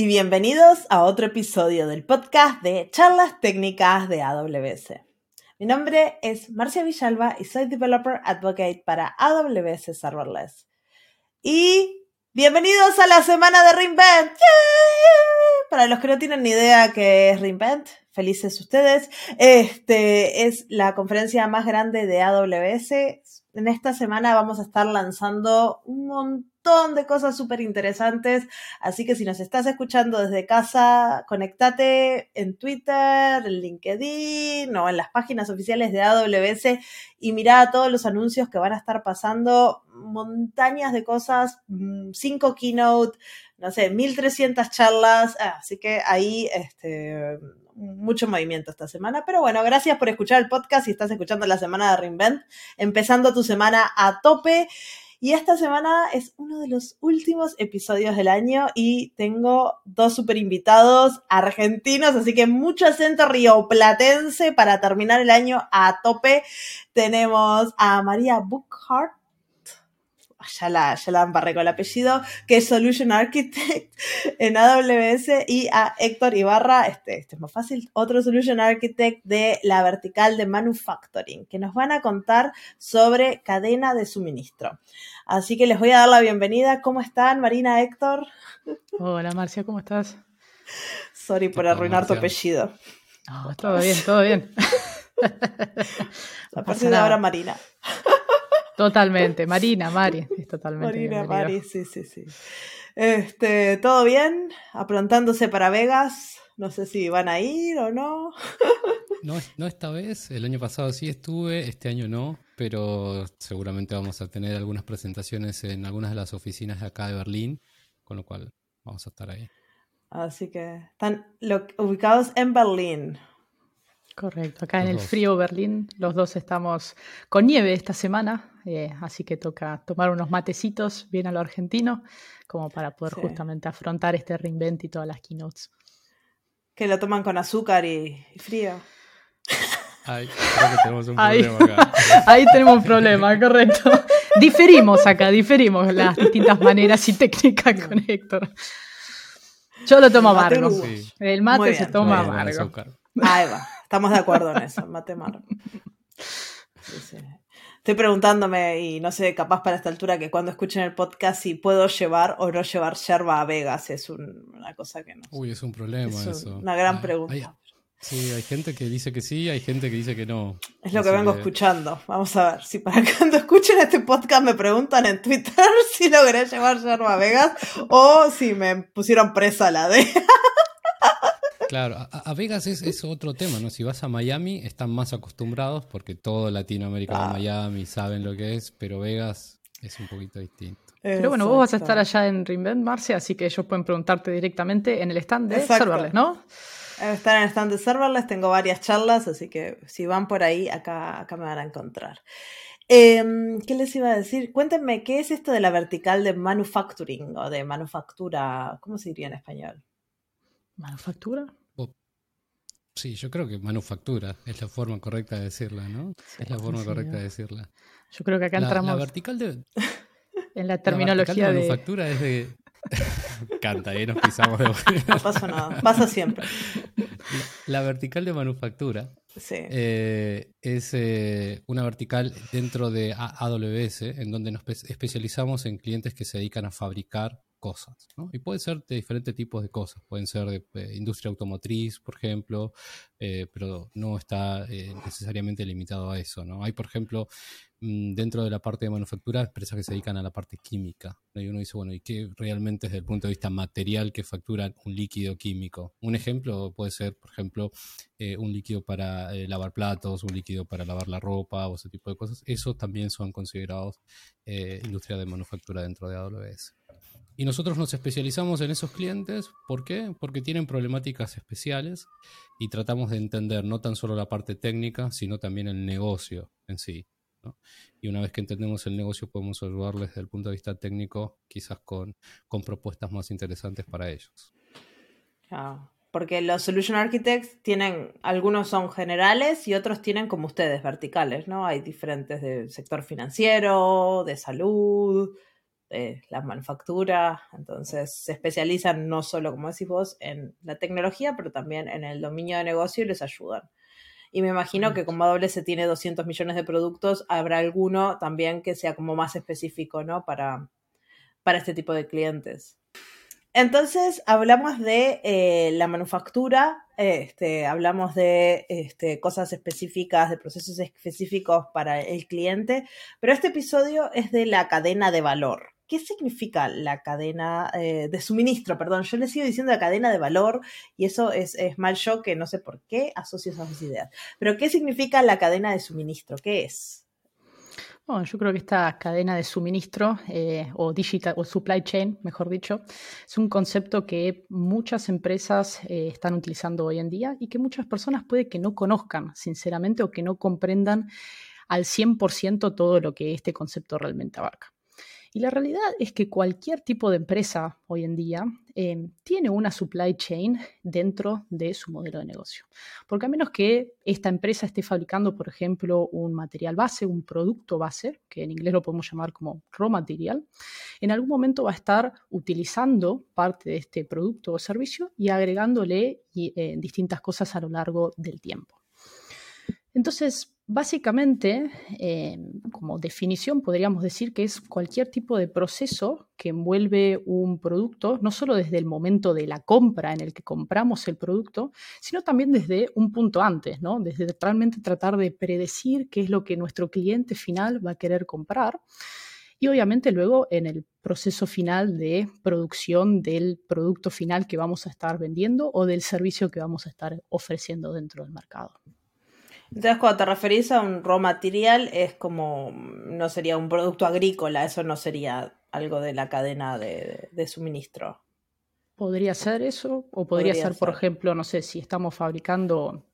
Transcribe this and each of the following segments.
y bienvenidos a otro episodio del podcast de charlas técnicas de AWS. Mi nombre es Marcia Villalba y soy Developer Advocate para AWS Serverless. Y bienvenidos a la semana de Reinvent. Para los que no tienen ni idea qué es Reinvent, felices ustedes. Este es la conferencia más grande de AWS. En esta semana vamos a estar lanzando un montón de cosas súper interesantes. Así que si nos estás escuchando desde casa, conectate en Twitter, en LinkedIn o en las páginas oficiales de AWS y mira todos los anuncios que van a estar pasando. Montañas de cosas, mm, cinco keynote, no sé, 1300 charlas. Ah, así que ahí, este, mucho movimiento esta semana. Pero bueno, gracias por escuchar el podcast y estás escuchando la semana de Reinvent, empezando tu semana a tope. Y esta semana es uno de los últimos episodios del año y tengo dos super invitados argentinos, así que mucho acento rioplatense para terminar el año a tope. Tenemos a María Bookhart ya la, ya la embarré con el apellido, que es Solution Architect en AWS, y a Héctor Ibarra, este, este es más fácil, otro Solution Architect de la vertical de Manufacturing, que nos van a contar sobre cadena de suministro. Así que les voy a dar la bienvenida. ¿Cómo están, Marina, Héctor? Hola, Marcia, ¿cómo estás? Sorry por arruinar tu apellido. todo bien, todo bien. a partir de ahora, Marina. Totalmente, Marina, Mari, es totalmente. Marina, Mari, sí, sí, sí. Este, ¿todo bien? Aprontándose para Vegas. No sé si van a ir o no. no, no esta vez, el año pasado sí estuve, este año no, pero seguramente vamos a tener algunas presentaciones en algunas de las oficinas de acá de Berlín, con lo cual vamos a estar ahí. Así que están ubicados en Berlín. Correcto, acá en el frío Berlín los dos estamos con nieve esta semana, eh, así que toca tomar unos matecitos bien a lo argentino, como para poder justamente afrontar este reinvent y todas las keynotes. Que lo toman con azúcar y, frío. Ahí, creo que tenemos un problema acá. Ahí tenemos un problema, correcto. Diferimos acá, diferimos las distintas maneras y técnicas con Héctor. Yo lo tomo amargo. El mate se toma amargo. Ahí va. Estamos de acuerdo en eso, mate Estoy preguntándome, y no sé, capaz para esta altura, que cuando escuchen el podcast, si puedo llevar o no llevar yerba a Vegas. Es una cosa que no. Uy, es un problema eso. Una gran pregunta. sí, hay gente que dice que sí, hay gente que dice que no. Es lo que vengo escuchando. Vamos a ver, si para cuando escuchen este podcast me preguntan en Twitter si logré llevar yerba a Vegas o si me pusieron presa la de. Claro, a, Vegas es, otro tema, ¿no? Si vas a Miami, están más acostumbrados porque todo Latinoamérica va a Miami, saben lo que es, pero Vegas es un poquito distinto. Pero bueno, vos vas a estar allá en Reinvent, Marcia, así que ellos pueden preguntarte directamente en el stand de Serverless, ¿no? Estar en el stand de Serverless, tengo varias charlas, así que si van por ahí, acá, acá me van a encontrar. Em, ¿Qué les iba a decir? Cuéntenme, ¿qué es esto de la vertical de manufacturing o de manufactura? ¿Cómo se diría en español? ¿Manufactura? Sí, yo creo que manufactura es la forma correcta de decirla, ¿no? es la forma correcta de decirla. Yo creo que acá entramos. La vertical de. En la terminología la de. manufactura es de. Canta, ahí nos pisamos de No pasa nada, pasa siempre. La, vertical de manufactura sí. Eh, es eh, una vertical dentro de AWS en donde nos especializamos en clientes que se dedican a fabricar cosas. ¿no? Y puede ser de diferentes tipos de cosas. Pueden ser de eh, industria automotriz, por ejemplo, eh, pero no está eh, necesariamente limitado a eso. ¿no? Hay, por ejemplo, mm, dentro de la parte de manufactura, empresas que se dedican a la parte química. Y uno dice, bueno, ¿y qué realmente desde el punto de vista material que facturan un líquido químico? Un ejemplo puede ser, por ejemplo, un líquido para lavar platos, un líquido para lavar la ropa o ese tipo de cosas. Eso también son considerados industria de manufactura dentro de AWS. Y nosotros nos especializamos en esos clientes. ¿Por qué? Porque tienen problemáticas especiales y tratamos de entender no tan solo la parte técnica, sino también el negocio en sí. Y una vez que entendemos el negocio, podemos ayudarles desde el punto de vista técnico, quizás con, con propuestas más interesantes para ellos. porque los Solution Architects tienen, algunos son generales y otros tienen como ustedes, verticales, ¿no? Hay diferentes del sector financiero, de salud, eh, la manufactura, entonces se especializan no solo, como decís vos, en la tecnología, pero también en el dominio de negocio y les ayudan. Y me imagino que como AWS tiene 200 millones de productos, habrá alguno también que sea como más específico, ¿no? Para, para este tipo de clientes. Entonces hablamos de eh, la manufactura, este, hablamos de este, cosas específicas, de procesos específicos para el cliente, pero este episodio es de la cadena de valor. ¿Qué significa la cadena eh, de suministro? Perdón, yo le sigo diciendo la cadena de valor y eso es, es mal yo que no sé por qué asocio esas ideas. Pero ¿qué significa la cadena de suministro? ¿Qué es? Bueno, yo creo que esta cadena de suministro eh, o digital o supply chain, mejor dicho, es un concepto que muchas empresas eh, están utilizando hoy en día y que muchas personas puede que no conozcan, sinceramente, o que no comprendan al 100% todo lo que este concepto realmente abarca. Y la realidad es que cualquier tipo de empresa hoy en día eh, tiene una supply chain dentro de su modelo de negocio. Porque a menos que esta empresa esté fabricando, por ejemplo, un material base, un producto base, que en inglés lo podemos llamar como raw material, en algún momento va a estar utilizando parte de este producto o servicio y agregándole eh, distintas cosas a lo largo del tiempo. Entonces, Básicamente, eh, como definición, podríamos decir que es cualquier tipo de proceso que envuelve un producto, no solo desde el momento de la compra en el que compramos el producto, sino también desde un punto antes, ¿no? Desde realmente tratar de predecir qué es lo que nuestro cliente final va a querer comprar. Y obviamente luego en el proceso final de producción del producto final que vamos a estar vendiendo o del servicio que vamos a estar ofreciendo dentro del mercado. Entonces, cuando te referís a un raw material, es como, no sería un producto agrícola, eso no sería algo de la cadena de, suministro. Podría ser eso, o podría, ser, por ejemplo, no sé, si estamos fabricando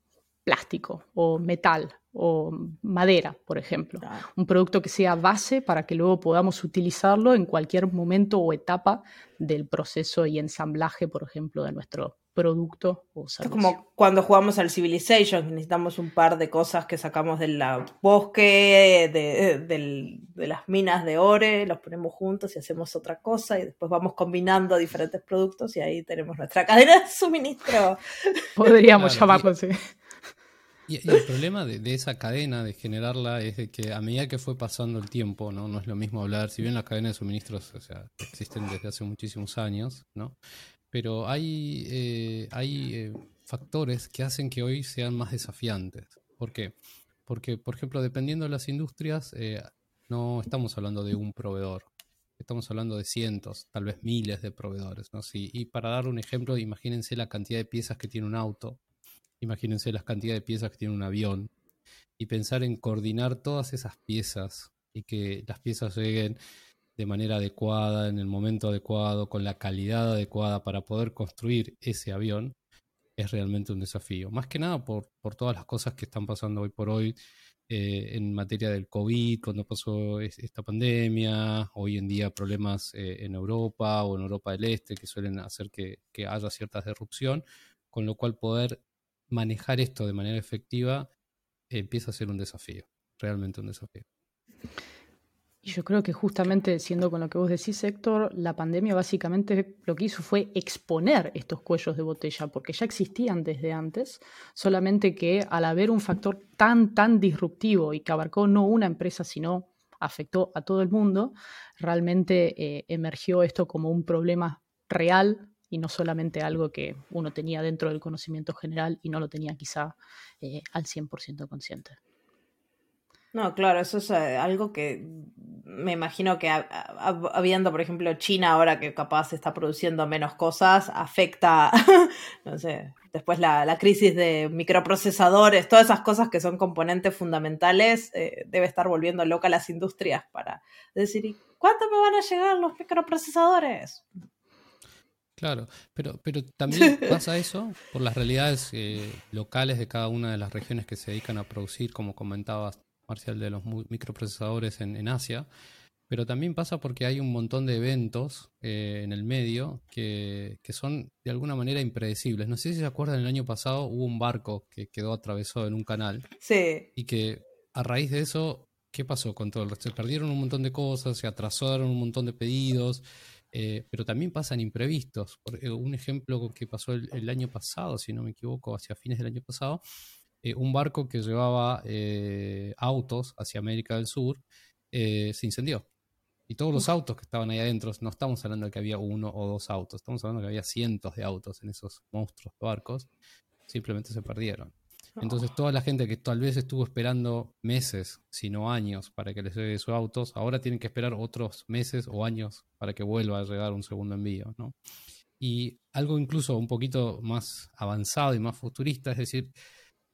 plástico o metal o madera, por ejemplo. Un producto que sea base para que luego podamos utilizarlo en cualquier momento o etapa del proceso y ensamblaje, por ejemplo, de nuestro producto o servicio. Es como cuando jugamos al Civilization, necesitamos un par de cosas que sacamos del bosque, de, las minas de ore, los ponemos juntos y hacemos otra cosa y después vamos combinando diferentes productos y ahí tenemos nuestra cadena de suministro. Podríamos llamarlo así. Y, el problema de, esa cadena, de generarla, es de que a medida que fue pasando el tiempo, ¿no? No es lo mismo hablar, si bien las cadenas de suministros o sea, existen desde hace muchísimos años, ¿no? Pero hay, eh, hay eh, factores que hacen que hoy sean más desafiantes. ¿Por qué? Porque, por ejemplo, dependiendo de las industrias, eh, no estamos hablando de un proveedor, estamos hablando de cientos, tal vez miles de proveedores. ¿no? y para dar un ejemplo, imagínense la cantidad de piezas que tiene un auto, imagínense la cantidad de piezas que tiene un avión, y pensar en coordinar todas esas piezas y que las piezas lleguen de manera adecuada, en el momento adecuado, con la calidad adecuada para poder construir ese avión, es realmente un desafío. Más que nada por, por todas las cosas que están pasando hoy por hoy eh, en materia del COVID, cuando pasó esta pandemia, hoy en día problemas eh, en Europa o en Europa del Este que suelen hacer que, que haya cierta disrupción, con lo cual poder manejar esto de manera efectiva empieza a ser un desafío, realmente un desafío. Y yo creo que justamente, siendo con lo que vos decís, Héctor, la pandemia básicamente lo que hizo fue exponer estos cuellos de botella, porque ya existían desde antes, solamente que al haber un factor tan, tan disruptivo y que abarcó no una empresa, sino afectó a todo el mundo, realmente eh, emergió esto como un problema real y no solamente algo que uno tenía dentro del conocimiento general y no lo tenía quizá eh, al 100% consciente. No, claro, eso es eh, algo que me imagino que habiendo, por ejemplo, China ahora que capaz está produciendo menos cosas, afecta, no sé, después la, crisis de microprocesadores, todas esas cosas que son componentes fundamentales, eh, debe estar volviendo loca las industrias para decir, ¿cuánto me van a llegar los microprocesadores? Claro, pero, pero también pasa eso por las realidades eh, locales de cada una de las regiones que se dedican a producir, como comentabas Marcial, de los microprocesadores en, Asia, pero también pasa porque hay un montón de eventos eh, en el medio que, son de alguna manera impredecibles. No sé si se acuerdan, el año pasado hubo un barco que quedó atravesado en un canal. Sí. Y que a raíz de eso ¿qué pasó con todo el resto? Se perdieron un montón de cosas, se atrasaron un montón de pedidos, eh, pero también pasan imprevistos. Por, eh, un ejemplo que pasó el, año pasado, si no me equivoco, hacia fines del año pasado, eh, un barco que llevaba autos hacia América del Sur se incendió. Y todos los autos que estaban ahí adentro, no estamos hablando de que había uno o dos autos, estamos hablando de que había cientos de autos en esos monstruos barcos, simplemente se perdieron. Entonces toda la gente que tal vez estuvo esperando meses, si no años, para que les llegue sus autos, ahora tienen que esperar otros meses o años para que vuelva a llegar un segundo envío, ¿no? Y algo incluso un poquito más avanzado y más futurista, es decir,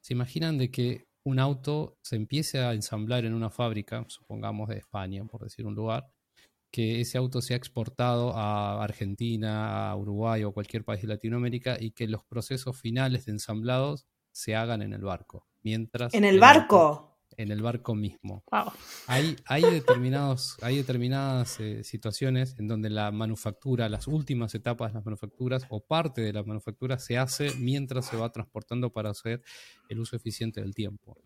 se imaginan de que un auto se empiece a ensamblar en una fábrica, supongamos de España, por decir un lugar, que ese auto sea exportado a Argentina, a Uruguay o cualquier país de Latinoamérica y que los procesos finales de ensamblados se hagan en el barco. Mientras ¿En el, barco? En el barco mismo. Hay, hay, determinados, hay determinadas eh, situaciones en donde la manufactura, las últimas etapas de las manufacturas o parte de la manufactura se hace mientras se va transportando para hacer el uso eficiente del tiempo.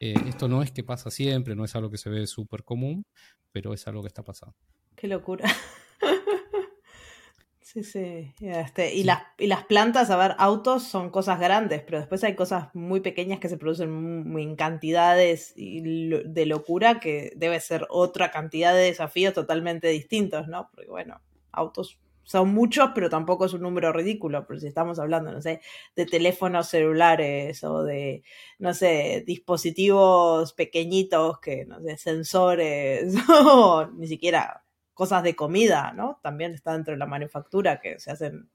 Eh, esto no es que pasa siempre, no es algo que se ve súper común, pero es algo que está pasando. Qué locura. Sí, sí. Este, y, Las, y las plantas, a ver, autos son cosas grandes, pero después hay cosas muy pequeñas que se producen en cantidades de locura que debe ser otra cantidad de desafíos totalmente distintos, ¿no? Porque bueno, autos son muchos, pero tampoco es un número ridículo, pero si estamos hablando, no sé, de teléfonos celulares o de, no sé, dispositivos pequeñitos que, no sé, sensores, o ni siquiera cosas de comida, ¿no? También está dentro de la manufactura que se hacen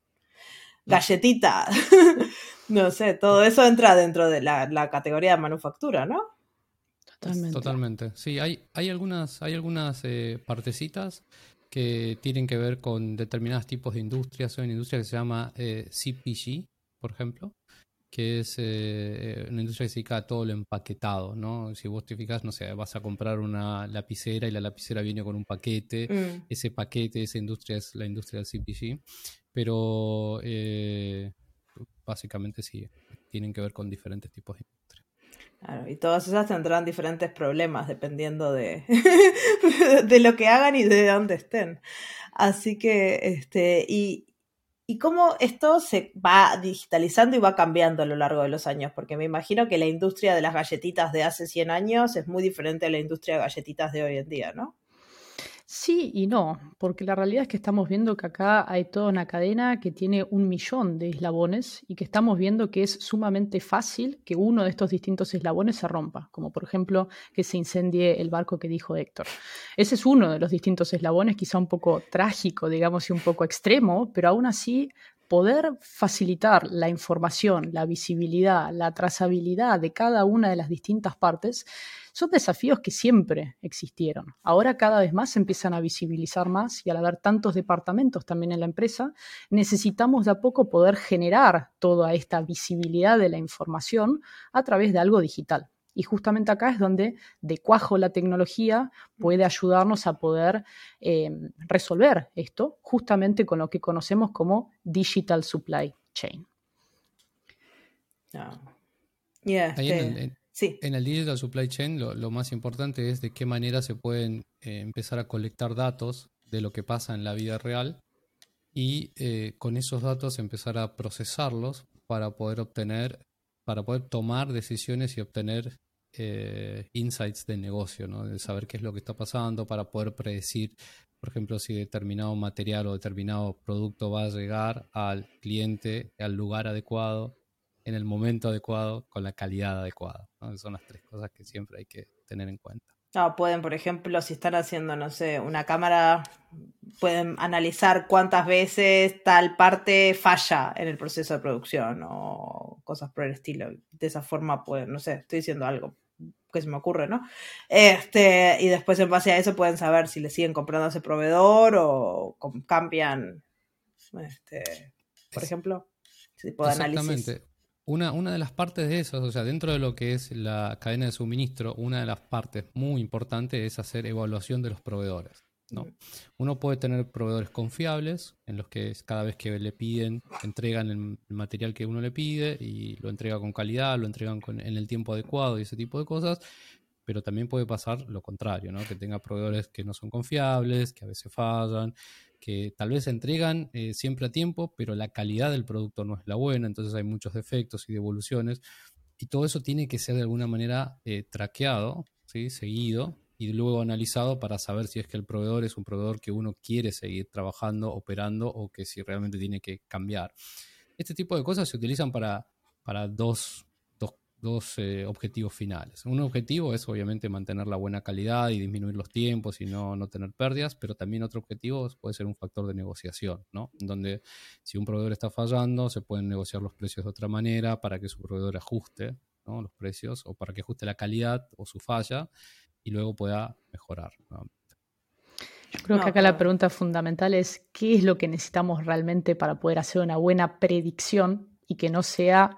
galletitas, no sé, todo eso entra dentro de la, categoría de manufactura, ¿no? Totalmente. Totalmente. Sí, hay, hay algunas, hay algunas eh, partecitas que tienen que ver con determinados tipos de industrias. Hay una industria que se llama eh, CPG, por ejemplo, que es eh, una industria que se dedica a todo lo empaquetado, ¿no? Si vos te fijas, no sé, vas a comprar una lapicera y la lapicera viene con un paquete, mm. ese paquete, esa industria es la industria del CPG, pero eh, básicamente sí, tienen que ver con diferentes tipos de industria. Claro, y todas esas tendrán diferentes problemas dependiendo de, de lo que hagan y de dónde estén. Así que, este, y, y cómo esto se va digitalizando y va cambiando a lo largo de los años, porque me imagino que la industria de las galletitas de hace 100 años es muy diferente a la industria de galletitas de hoy en día, ¿no? Sí y no, porque la realidad es que estamos viendo que acá hay toda una cadena que tiene un millón de eslabones y que estamos viendo que es sumamente fácil que uno de estos distintos eslabones se rompa, como por ejemplo que se incendie el barco que dijo Héctor. Ese es uno de los distintos eslabones, quizá un poco trágico, digamos, y un poco extremo, pero aún así poder facilitar la información, la visibilidad, la trazabilidad de cada una de las distintas partes son desafíos que siempre existieron. Ahora cada vez más se empiezan a visibilizar más y al haber tantos departamentos también en la empresa, necesitamos de a poco poder generar toda esta visibilidad de la información a través de algo digital. Y justamente acá es donde de cuajo la tecnología puede ayudarnos a poder eh, resolver esto, justamente con lo que conocemos como Digital Supply Chain. Ah. En el Digital Supply Chain lo, más importante es de qué manera se pueden eh, empezar a colectar datos de lo que pasa en la vida real y eh, con esos datos empezar a procesarlos para poder obtener, para poder tomar decisiones y obtener eh, insights de negocio, ¿no? de saber qué es lo que está pasando, para poder predecir, por ejemplo, si determinado material o determinado producto va a llegar al cliente al lugar adecuado en el momento adecuado, con la calidad adecuada. Son las tres cosas que siempre hay que tener en cuenta. No, pueden, por ejemplo, si están haciendo, no sé, una cámara, pueden analizar cuántas veces tal parte falla en el proceso de producción o cosas por el estilo. De esa forma, pueden, no sé, estoy diciendo algo que se me ocurre, ¿no? Este, y después en base a eso pueden saber si le siguen comprando a ese proveedor o cambian, este, por ejemplo, si puede Exactamente. Una, una de las partes de eso, o sea, dentro de lo que es la cadena de suministro, una de las partes muy importantes es hacer evaluación de los proveedores. ¿no? Uno puede tener proveedores confiables, en los que cada vez que le piden, entregan el, material que uno le pide y lo entrega con calidad, lo entregan con, en el tiempo adecuado y ese tipo de cosas. pero también puede pasar lo contrario, ¿no? que tenga proveedores que no son confiables, que a veces fallan, que tal vez entregan eh, siempre a tiempo, pero la calidad del producto no es la buena, entonces hay muchos defectos y devoluciones, y todo eso tiene que ser de alguna manera eh, traqueado, ¿sí? seguido, y luego analizado para saber si es que el proveedor es un proveedor que uno quiere seguir trabajando, operando o que si realmente tiene que cambiar. Este tipo de cosas se utilizan para, para dos, dos, eh, objetivos finales. Un objetivo es obviamente mantener la buena calidad y disminuir los tiempos y no, no tener pérdidas, pero también otro objetivo puede ser un factor de negociación, ¿no? Donde si un proveedor está fallando, se pueden negociar los precios de otra manera para que su proveedor ajuste los precios o para que ajuste la calidad o su falla y luego pueda mejorar. Yo creo que acá la pregunta fundamental es qué es lo que necesitamos realmente para poder hacer una buena predicción y que no sea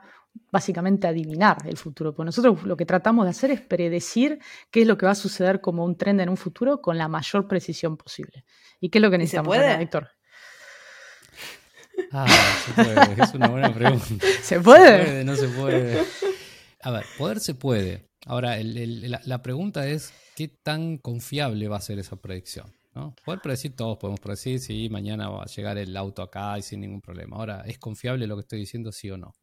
básicamente adivinar el futuro. Porque nosotros lo que tratamos de hacer es predecir qué es lo que va a suceder como un trend en un futuro con la mayor precisión posible. ¿Y qué es lo que necesitamos, ¿Se Héctor? Ah, se puede. Es una buena pregunta. ¿Se puede? No se puede. A ver, poder se puede. Ahora, la, pregunta es, ¿qué tan confiable va a ser esa predicción? ¿No? Poder predecir, todos podemos predecir si mañana va a llegar el auto acá y sin ningún problema. Ahora, ¿es confiable lo que estoy diciendo, sí o no?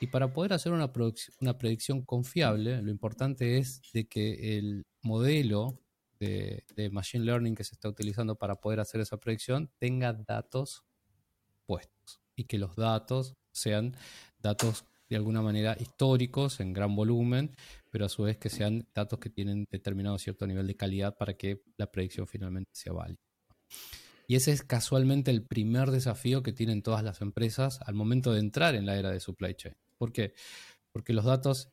Y para poder hacer una, una predicción confiable, lo importante es de que el modelo de, de, Machine Learning que se está utilizando para poder hacer esa predicción tenga datos puestos y que los datos sean datos de alguna manera históricos en gran volumen, pero a su vez que sean datos que tienen determinado cierto nivel de calidad para que la predicción finalmente sea válida. Y ese es casualmente el primer desafío que tienen todas las empresas al momento de entrar en la era de supply chain. ¿Por qué? Porque los datos,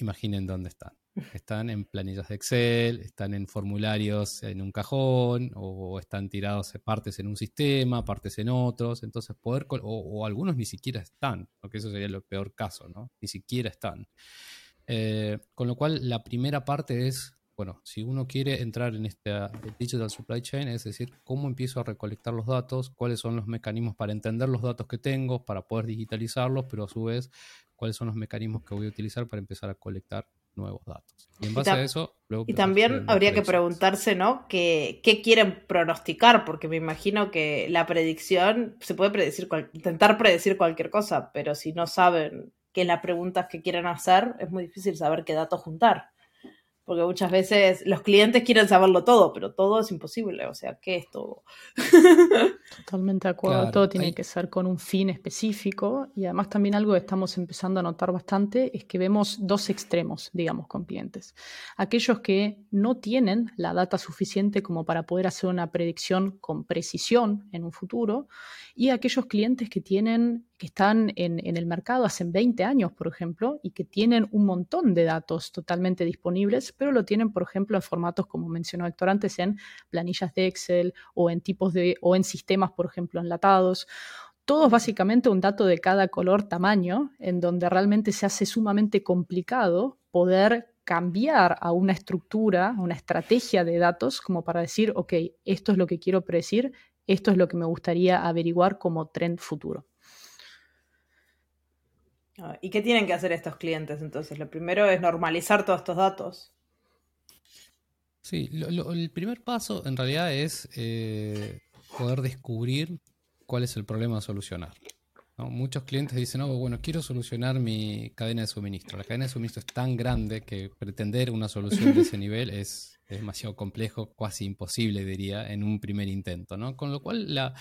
imaginen dónde están. Están en planillas de Excel, están en formularios en un cajón, o están tirados partes en un sistema, partes en otros. Entonces, poder, o, algunos ni siquiera están, porque eso sería el peor caso, ¿no? Ni siquiera están. Eh, con lo cual, la primera parte es, bueno, si uno quiere entrar en esta digital supply chain, es decir, cómo empiezo a recolectar los datos, cuáles son los mecanismos para entender los datos que tengo, para poder digitalizarlos, pero a su vez, cuáles son los mecanismos que voy a utilizar para empezar a colectar nuevos datos. Y en base a eso, luego... Y también habría que preguntarse, ¿no? ¿Qué, ¿Qué, quieren pronosticar? Porque me imagino que la predicción, se puede predecir, intentar predecir cualquier cosa, pero si no saben qué es las preguntas que quieren hacer, es muy difícil saber qué datos juntar porque muchas veces los clientes quieren saberlo todo, pero todo es imposible, o sea, ¿qué es todo? Totalmente de acuerdo, todo tiene que ser con un fin específico y además también algo que estamos empezando a notar bastante es que vemos dos extremos, digamos, con clientes. Aquellos que no tienen la data suficiente como para poder hacer una predicción con precisión en un futuro y aquellos clientes que tienen que están en, el mercado hace 20 años, por ejemplo, y que tienen un montón de datos totalmente disponibles, pero lo tienen, por ejemplo, en formatos, como mencionó Héctor antes, en planillas de Excel o en tipos de, o en sistemas, por ejemplo, enlatados. Todo es básicamente un dato de cada color, tamaño, en donde realmente se hace sumamente complicado poder cambiar a una estructura, a una estrategia de datos, como para decir, ok, esto es lo que quiero predecir, esto es lo que me gustaría averiguar como trend futuro. ¿Y qué tienen que hacer estos clientes entonces? Lo primero es normalizar todos estos datos. Sí, el primer paso en realidad es eh, poder descubrir cuál es el problema a solucionar. Muchos clientes dicen, oh, bueno, quiero solucionar mi cadena de suministro. La cadena de suministro es tan grande que pretender una solución de ese nivel es, demasiado complejo, casi imposible, diría, en un primer intento. ¿no? Con lo cual, la,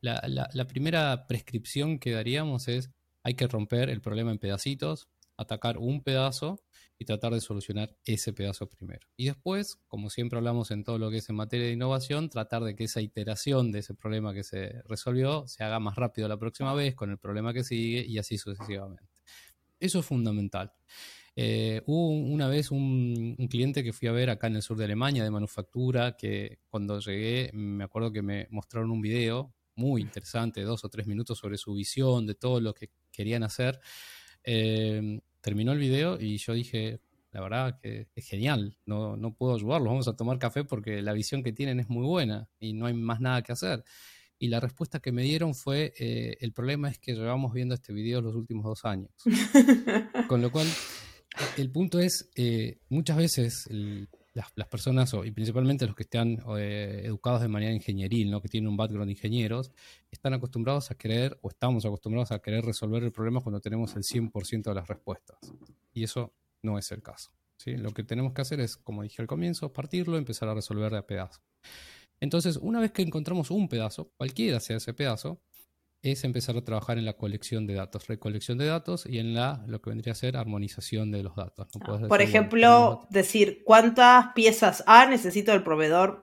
la primera prescripción que daríamos es hay que romper el problema en pedacitos, atacar un pedazo y tratar de solucionar ese pedazo primero. Y después, como siempre hablamos en todo lo que es en materia de innovación, tratar de que esa iteración de ese problema que se resolvió se haga más rápido la próxima vez con el problema que sigue y así sucesivamente. Eso es fundamental. Eh, hubo una vez un, cliente que fui a ver acá en el sur de Alemania de manufactura que cuando llegué me acuerdo que me mostraron un video muy interesante, dos o tres minutos sobre su visión, de todo lo que querían hacer. Eh, terminó el video y yo dije, la verdad que es genial, no, no puedo ayudarlos, vamos a tomar café porque la visión que tienen es muy buena y no hay más nada que hacer. Y la respuesta que me dieron fue, eh, el problema es que llevamos viendo este video los últimos dos años. Con lo cual, el punto es, eh, muchas veces las, personas, y principalmente los que están eh, educados de manera ingenieril, ¿no? que tienen un background de ingenieros, están acostumbrados a querer, o estamos acostumbrados a querer resolver el problema cuando tenemos el 100% de las respuestas. Y eso no es el caso. ¿sí? Lo que tenemos que hacer es, como dije al comienzo, partirlo, empezar a resolver de a. Entonces, una vez que encontramos un pedazo, cualquiera sea ese pedazo, es empezar a trabajar en la colección de datos, recolección de datos y en la lo que vendría a ser armonización de los datos. Por ejemplo, decir cuántas piezas A necesito del proveedor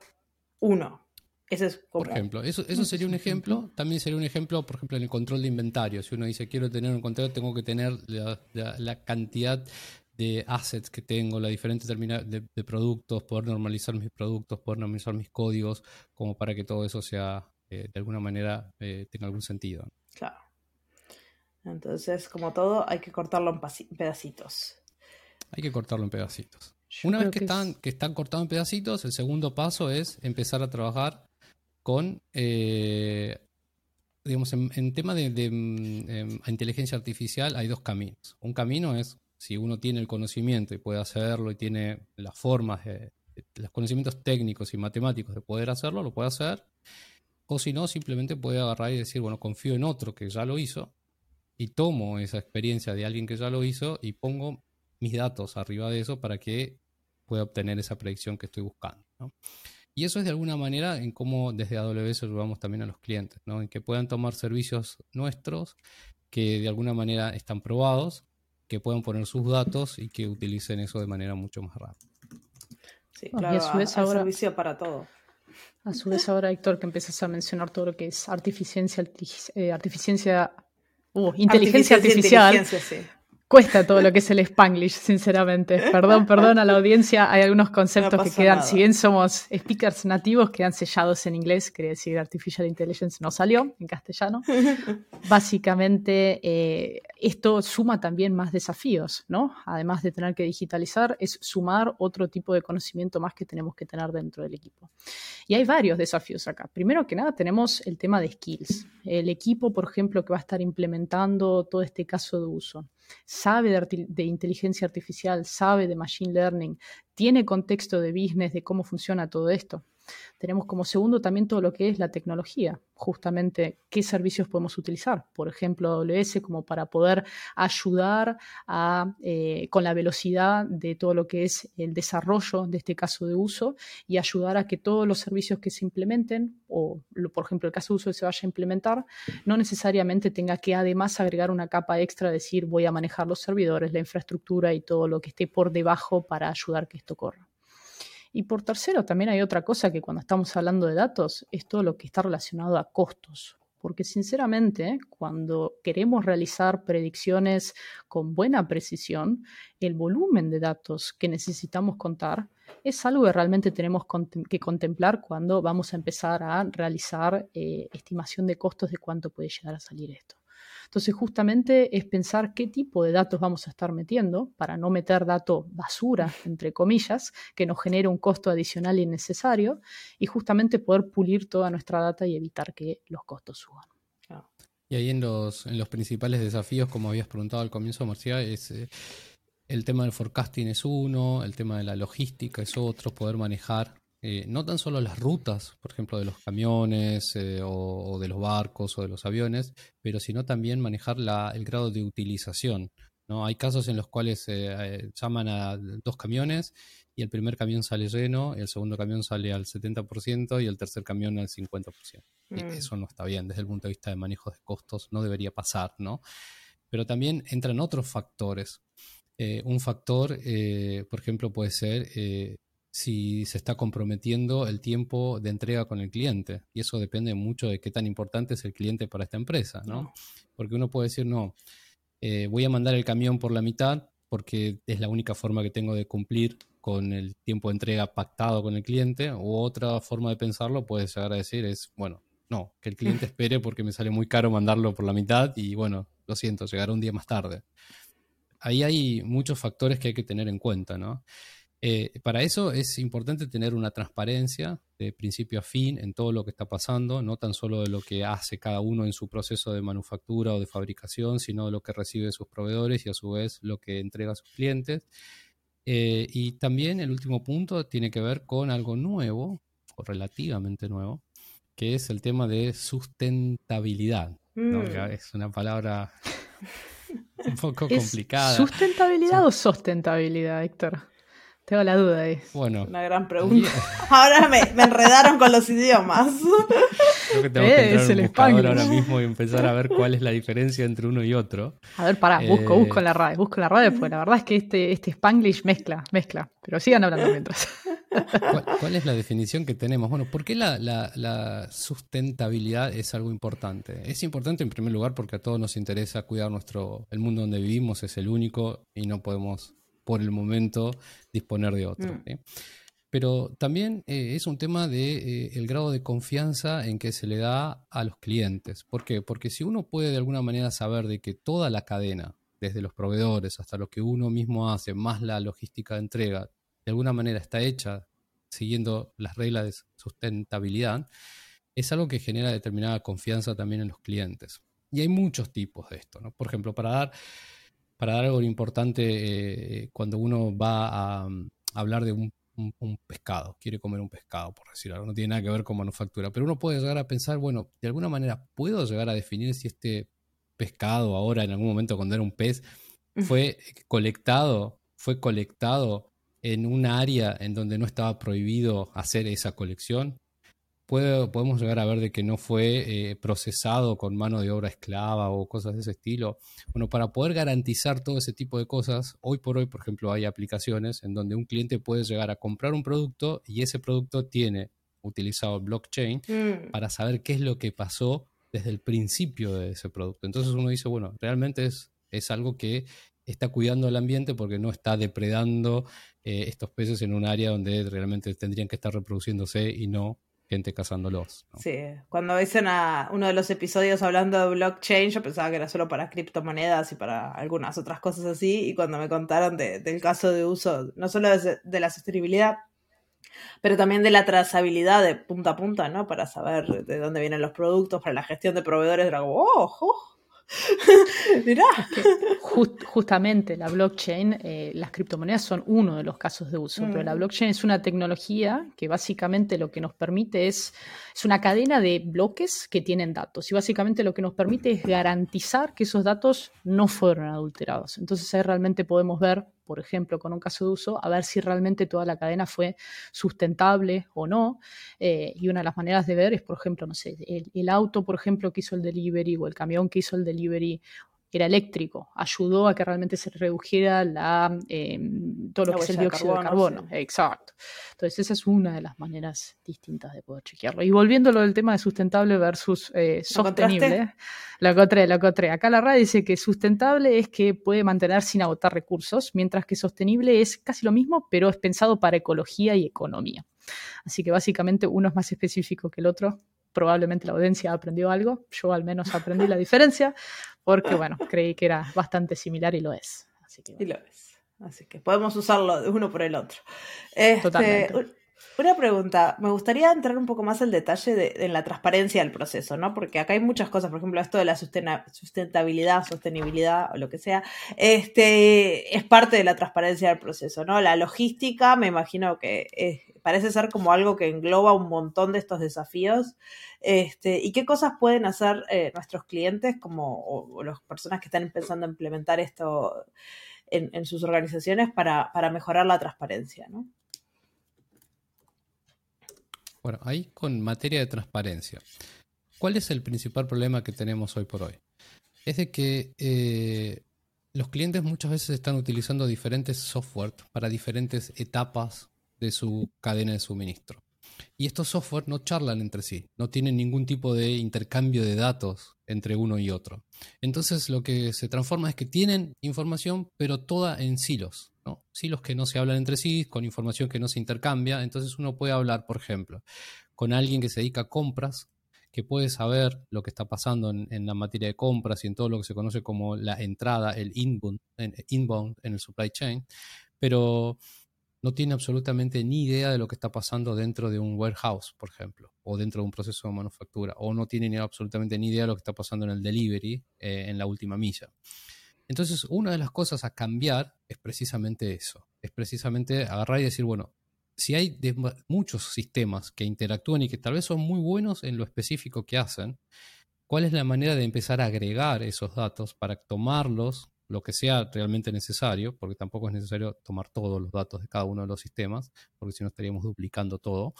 1. Ese es Por ejemplo, eso, eso sería un ejemplo. También sería un ejemplo, por ejemplo, en el control de inventario. Si uno dice quiero tener un control, tengo que tener la, cantidad de assets que tengo, la diferente de, de, productos, poder normalizar mis productos, poder normalizar mis códigos, como para que todo eso sea de alguna manera eh, tenga algún sentido. Claro. Entonces, como todo, hay que cortarlo en pedacitos. Hay que cortarlo en pedacitos. Una vez que, están, que están cortados en pedacitos, el segundo paso es empezar a trabajar con, eh, digamos, en, tema de, mm, em, inteligencia artificial hay dos caminos. Un camino es si uno tiene el conocimiento y puede hacerlo y tiene las formas, los conocimientos técnicos y matemáticos de poder hacerlo, lo puede hacer. O si no, simplemente puede agarrar y decir, bueno, confío en otro que ya lo hizo y tomo esa experiencia de alguien que ya lo hizo y pongo mis datos arriba de eso para que pueda obtener esa predicción que estoy buscando. Y eso es de alguna manera en cómo desde AWS ayudamos también a los clientes, ¿no? en que puedan tomar servicios nuestros que de alguna manera están probados, que puedan poner sus datos y que utilicen eso de manera mucho más rápida. Sí, claro, y servicio para todo. A su vez ahora, Héctor, que empiezas a mencionar todo lo que es artificiencia, eh, artificiencia, uh, inteligencia artificial, cuesta todo lo que es el spanglish, sinceramente. Perdón, perdón a la audiencia, hay algunos conceptos que quedan, si bien somos speakers nativos, quedan sellados en inglés, quería decir artificial intelligence no salió en castellano. Básicamente, eh, esto suma también más desafíos, ¿no? Además de tener que digitalizar, es sumar otro tipo de conocimiento más que tenemos que tener dentro del equipo. Y hay varios desafíos acá. Primero que nada, tenemos el tema de skills. El equipo, por ejemplo, que va a estar implementando todo este caso de uso, sabe de, de inteligencia artificial, sabe de machine learning, tiene contexto de business, de cómo funciona todo esto. Tenemos como segundo también todo lo que es la tecnología, justamente qué servicios podemos utilizar, por ejemplo AWS como para poder ayudar a, eh, con la velocidad de todo lo que es el desarrollo de este caso de uso y ayudar a que todos los servicios que se implementen o por ejemplo el caso de uso que se vaya a implementar no necesariamente tenga que además agregar una capa extra, decir voy a manejar los servidores, la infraestructura y todo lo que esté por debajo para ayudar que esto corra. Y por tercero, también hay otra cosa que cuando estamos hablando de datos es todo lo que está relacionado a costos. Porque sinceramente, cuando queremos realizar predicciones con buena precisión, el volumen de datos que necesitamos contar es algo que realmente tenemos que contemplar cuando vamos a empezar a realizar eh, estimación de costos de cuánto puede llegar a salir esto. Entonces, justamente es pensar qué tipo de datos vamos a estar metiendo para no meter datos basura, entre comillas, que nos genere un costo adicional innecesario y justamente poder pulir toda nuestra data y evitar que los costos suban. Y ahí en los, en los principales desafíos, como habías preguntado al comienzo, Marcia, es... Eh, el tema del forecasting es uno, el tema de la logística es otro, poder manejar eh, no tan solo las rutas, por ejemplo, de los camiones eh, o, de los barcos o de los aviones, pero sino también manejar el grado de utilización. ¿no? Hay casos en los cuales eh, llaman a dos camiones y el primer camión sale lleno, el segundo camión sale al 70% y el tercer camión al 50%. Mm. Eso no está bien desde el punto de vista de manejo de costos, no debería pasar, ¿no? Pero también entran otros factores. un factor, por ejemplo, puede ser si se está comprometiendo el tiempo de entrega con el cliente. Y eso depende mucho de qué tan importante es el cliente para esta empresa, ¿no? Porque uno puede decir, no, eh, voy a mandar el camión por la mitad porque es la única forma que tengo de cumplir con el tiempo de entrega pactado con el cliente, o otra forma de pensarlo puede llegar a decir es, bueno, no, que el cliente espere porque me sale muy caro mandarlo por la mitad y bueno, lo siento, llegará un día más tarde. Ahí hay muchos factores que hay que tener en cuenta, ¿no? Eh, para eso es importante tener una transparencia de principio a fin en todo lo que está pasando, no tan solo de lo que hace cada uno en su proceso de manufactura o de fabricación, sino de lo que recibe de sus proveedores y a su vez lo que entrega a sus clientes. Eh, y también el último punto tiene que ver con algo nuevo, o relativamente nuevo, que es el tema de sustentabilidad. Mm. Es una palabra un poco complicada. ¿Sustentabilidad o sostentabilidad, Héctor? Tengo la duda ahí. Bueno. Una gran pregunta. Ahora me, enredaron con los idiomas. Creo que tengo que entrar en buscador ahora mismo y empezar a ver cuál es la diferencia entre uno y otro. A ver, pará, busco, busco en la radio, busco en la radio, porque la verdad es que este, este Spanglish mezcla, mezcla. Pero sigan hablando mientras. ¿Cuál, es la definición que tenemos? Bueno, ¿por qué la, la, sustentabilidad es algo importante? Es importante en primer lugar porque a todos nos interesa cuidar nuestro, el mundo donde vivimos, es el único y no podemos por el momento disponer de otro. Mm. Pero también eh, es un tema de eh, el grado de confianza en que se le da a los clientes. ¿Por qué? Porque si uno puede de alguna manera saber de que toda la cadena, desde los proveedores hasta lo que uno mismo hace, más la logística de entrega, de alguna manera está hecha siguiendo las reglas de sustentabilidad, es algo que genera determinada confianza también en los clientes. Y hay muchos tipos de esto. ¿no? Por ejemplo, para dar para dar algo importante eh, cuando uno va a, mm, hablar de un, pescado, quiere comer un pescado, por decir algo, no tiene nada que ver con manufactura, pero uno puede llegar a pensar, bueno, de alguna manera puedo llegar a definir si este pescado ahora, en algún momento cuando era un pez, fue colectado, fue colectado en un área en donde no estaba prohibido hacer esa colección, podemos llegar a ver de que no fue eh, procesado con mano de obra esclava o cosas de ese estilo. Bueno, para poder garantizar todo ese tipo de cosas, hoy por hoy, por ejemplo, hay aplicaciones en donde un cliente puede llegar a comprar un producto y ese producto tiene utilizado blockchain mm. para saber qué es lo que pasó desde el principio de ese producto. Entonces uno dice, bueno, realmente es, es algo que está cuidando el ambiente porque no está depredando eh, estos peces en un área donde realmente tendrían que estar reproduciéndose y no gente cazándolos. Sí, cuando dicen a uno de los episodios hablando de blockchain, yo pensaba que era solo para criptomonedas y para algunas otras cosas así, y cuando me contaron del caso de uso, no solo de, la sostenibilidad, pero también de la trazabilidad de punta a punta, ¿no? Para saber de dónde vienen los productos, para la gestión de proveedores, era como, oh, oh Mirá. justamente la blockchain, eh, las criptomonedas son uno de los casos de uso, pero la mm. blockchain es una tecnología que básicamente lo que nos permite es, es una cadena de bloques que tienen datos y básicamente lo que nos permite es garantizar que esos datos no fueron adulterados. Entonces ahí realmente podemos ver por ejemplo, con un caso de uso, a ver si realmente toda la cadena fue sustentable o no. Eh, y una de las maneras de ver es, por ejemplo, no sé, el, auto, por ejemplo, que hizo el delivery o el camión que hizo el delivery era eléctrico, ayudó a que realmente se redujera la, em, todo lo que es el dióxido de carbono. Exacto. Entonces, esa es una de las maneras distintas de poder chequearlo. Y volviendo a lo del tema de sustentable versus eh, sostenible, lo encontré, lo encontré. Acá la RAD dice que sustentable es que puede mantener sin agotar recursos, mientras que sostenible es casi lo mismo, pero es pensado para ecología y economía. Así que básicamente uno es más específico que el otro, probablemente la audiencia aprendió algo, yo al menos aprendí la diferencia, porque bueno, creí que era bastante similar y lo es. Así que, Y lo es. Así que podemos usarlo uno por el otro. Este, Totalmente. Una pregunta, me gustaría entrar un poco más al detalle de, en la transparencia del proceso, ¿no? Porque acá hay muchas cosas, por ejemplo, esto de la sustentabilidad, sostenibilidad o lo que sea, este, es parte de la transparencia del proceso, ¿no? La logística, me imagino que parece ser como algo que engloba un montón de estos desafíos. Este, ¿Y qué cosas pueden hacer eh, nuestros clientes como, o, las personas que están empezando a implementar esto en, en sus organizaciones para, para mejorar la transparencia, ¿no? Bueno, ahí con materia de transparencia. ¿Cuál es el principal problema que tenemos hoy por hoy? Es de que eh, los clientes muchas veces están utilizando diferentes software para diferentes etapas de su cadena de suministro. Y estos software no charlan entre sí, no tienen ningún tipo de intercambio de datos entre uno y otro. Entonces lo que se transforma es que tienen información, pero toda en silos. ¿No? Silos que no se hablan entre sí, con información que no se intercambia. Entonces uno puede hablar, por ejemplo, con alguien que se dedica a compras, que puede saber lo que está pasando en, la materia de compras y en todo lo que se conoce como la entrada, el inbound en, inbound en el supply chain, pero no tiene absolutamente ni idea de lo que está pasando dentro de un warehouse, por ejemplo, o dentro de un proceso de manufactura, o no tiene absolutamente ni idea de lo que está pasando en el delivery, eh, en la última milla. Entonces, una de las cosas a cambiar es precisamente eso. Es precisamente agarrar y decir, bueno, si hay muchos sistemas que interactúan y que tal vez son muy buenos en lo específico que hacen, ¿cuál es la manera de empezar a agregar esos datos para tomarlos, lo que sea realmente necesario, porque tampoco es necesario tomar todos los datos de cada uno de los sistemas, porque si no estaríamos duplicando todo,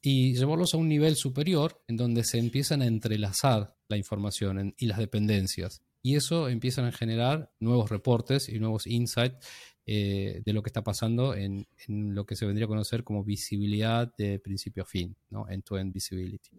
y llevarlos a un nivel superior en donde se empiezan a entrelazar la información y las dependencias. Y eso empiezan a generar nuevos reportes y nuevos insights eh, de lo que está pasando en, lo que se vendría a conocer como visibilidad de principio a fin, ¿no? End-to-end visibility.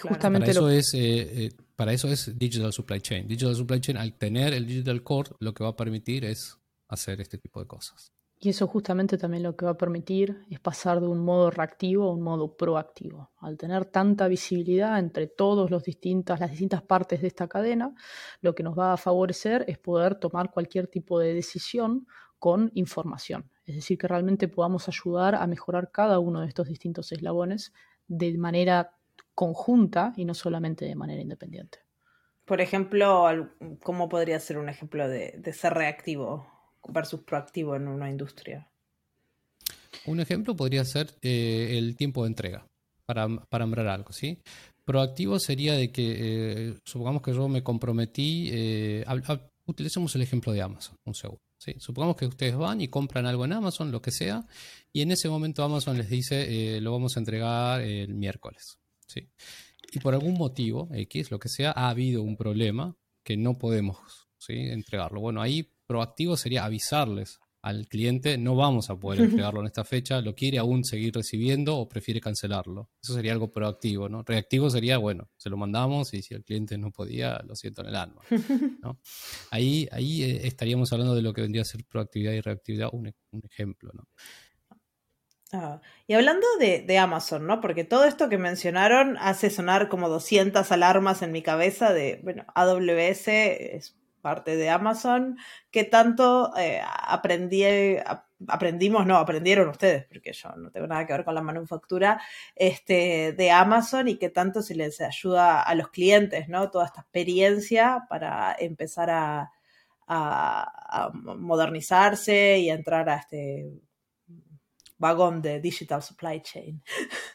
Justamente para, eso es, eh, eh, para eso es Digital Supply Chain. Digital Supply Chain, al tener el Digital Core, lo que va a permitir es hacer este tipo de cosas. Y eso justamente también lo que va a permitir es pasar de un modo reactivo a un modo proactivo. Al tener tanta visibilidad entre todas las distintas partes de esta cadena, lo que nos va a favorecer es poder tomar cualquier tipo de decisión con información. Es decir, que realmente podamos ayudar a mejorar cada uno de estos distintos eslabones de manera conjunta y no solamente de manera independiente. Por ejemplo, ¿cómo podría ser un ejemplo de ser reactivo? Versus proactivo en una industria? Un ejemplo podría ser eh, el tiempo de entrega para, para algo, ¿sí? Proactivo sería de que, eh, supongamos que yo me comprometí, eh, utilicemos el ejemplo de Amazon, un segundo. ¿sí? Supongamos que ustedes van y compran algo en Amazon, lo que sea, y en ese momento Amazon les dice, lo vamos a entregar el miércoles. ¿sí? Y por algún motivo, X, lo que sea, ha habido un problema que no podemos ¿sí? entregarlo. Bueno, ahí proactivo sería avisarles al cliente, no vamos a poder entregarlo en esta fecha, lo quiere aún seguir recibiendo o prefiere cancelarlo. Eso sería algo proactivo, ¿no? Reactivo sería, bueno, se lo mandamos y si el cliente no podía, lo siento en el alma, Ahí, ahí eh, estaríamos hablando de lo que vendría a ser proactividad y reactividad, un, ejemplo, ¿no? Ah, y hablando de, de, Amazon, ¿no? Porque todo esto que mencionaron hace sonar como 200 alarmas en mi cabeza de, bueno, AWS es parte de Amazon, ¿qué tanto eh, aprendí, aprendimos, no, aprendieron ustedes, porque yo no tengo nada que ver con la manufactura, este, de Amazon y qué tanto se les ayuda a los clientes, ¿no? Toda esta experiencia para empezar a, modernizarse y entrar a este vagón de digital supply chain.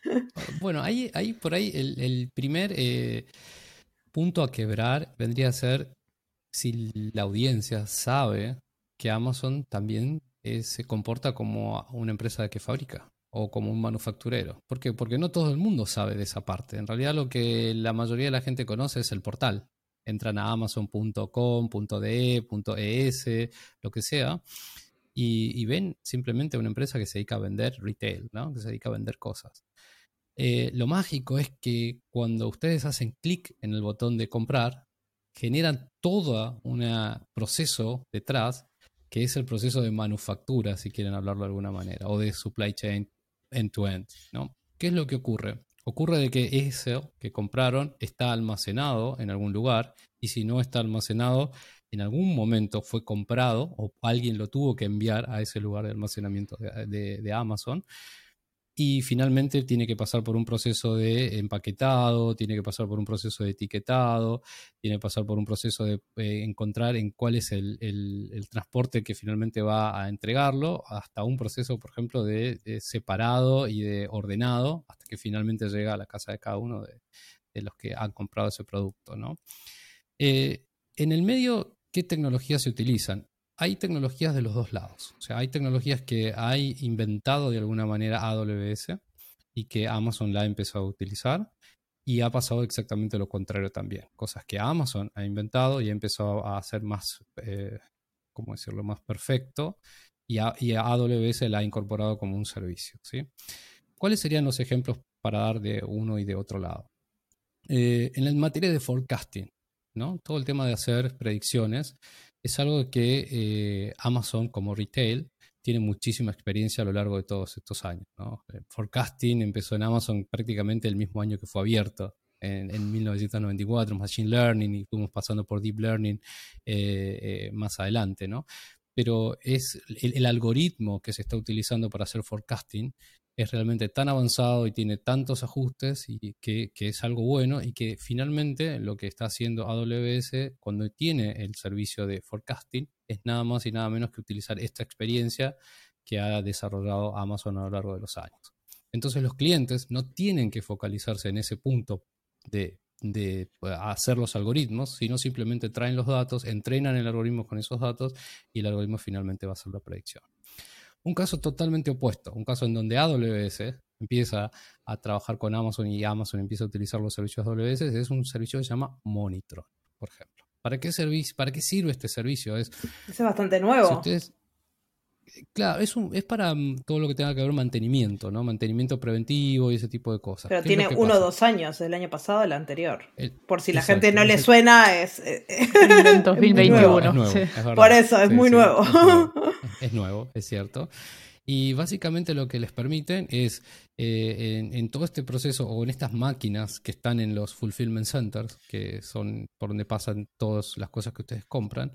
Bueno, ahí por ahí el, primer eh, punto a quebrar vendría a ser si la audiencia sabe que Amazon también eh, se comporta como una empresa que fabrica o como un manufacturero. ¿Por qué? Porque no todo el mundo sabe de esa parte. En realidad lo que la mayoría de la gente conoce es el portal. Entran a amazon.com.de, .es, lo que sea, y, ven simplemente una empresa que se dedica a vender retail, ¿no? que se dedica a vender cosas. Eh, lo mágico es que cuando ustedes hacen clic en el botón de comprar, generan todo un proceso detrás, que es el proceso de manufactura, si quieren hablarlo de alguna manera, o de supply chain end-to-end. ¿no? ¿Qué es lo que ocurre? Ocurre de que eso que compraron está almacenado en algún lugar y si no está almacenado, en algún momento fue comprado o alguien lo tuvo que enviar a ese lugar de almacenamiento de Amazon y finalmente tiene que pasar por un proceso de empaquetado, tiene que pasar por un proceso de etiquetado, tiene que pasar por un proceso de eh, encontrar en cuál es el, transporte que finalmente va a entregarlo, hasta un proceso, por ejemplo, de, separado y de ordenado, hasta que finalmente llega a la casa de cada uno de, los que han comprado ese producto. ¿no? Eh, en el medio, ¿qué tecnologías se utilizan? Hay tecnologías de los dos lados. O sea, hay tecnologías que hay inventado de alguna manera AWS y que Amazon la ha empezado a utilizar. Y ha pasado exactamente lo contrario también. Cosas que Amazon ha inventado y ha empezado a hacer más, eh, ¿cómo decirlo?, más perfecto. Y, AWS la ha incorporado como un servicio. ¿Cuáles serían los ejemplos para dar de uno y de otro lado? Eh, en la materia de forecasting, ¿no? Todo el tema de hacer predicciones es algo que eh, Amazon como retail tiene muchísima experiencia a lo largo de todos estos años. El forecasting empezó en Amazon prácticamente el mismo año que fue abierto, en, 1994, Machine Learning, y fuimos pasando por Deep Learning eh, eh, más adelante. ¿no? Pero es el, algoritmo que se está utilizando para hacer forecasting es realmente tan avanzado y tiene tantos ajustes y que, es algo bueno y que finalmente lo que está haciendo AWS cuando tiene el servicio de forecasting es nada más y nada menos que utilizar esta experiencia que ha desarrollado Amazon a lo largo de los años. Entonces los clientes no tienen que focalizarse en ese punto de, de hacer los algoritmos, sino simplemente traen los datos, entrenan el algoritmo con esos datos y el algoritmo finalmente va a hacer la predicción. Un caso totalmente opuesto, un caso en donde AWS empieza a trabajar con Amazon y Amazon empieza a utilizar los servicios AWS, es un servicio que se llama Monitron, por ejemplo. ¿Para qué, ¿Para qué sirve este servicio? Es, es bastante nuevo. Claro, es, un, es para mm, todo lo que tenga que ver mantenimiento, ¿no? Mantenimiento preventivo y ese tipo de cosas. Pero tiene uno o dos años, el año pasado, el anterior. Por si la gente no le suena, es. en 2021. Por eso, es muy nuevo. Es nuevo. es cierto. Y básicamente lo que les permiten es, eh, en, en, todo este proceso o en estas máquinas que están en los fulfillment centers, que son por donde pasan todas las cosas que ustedes compran,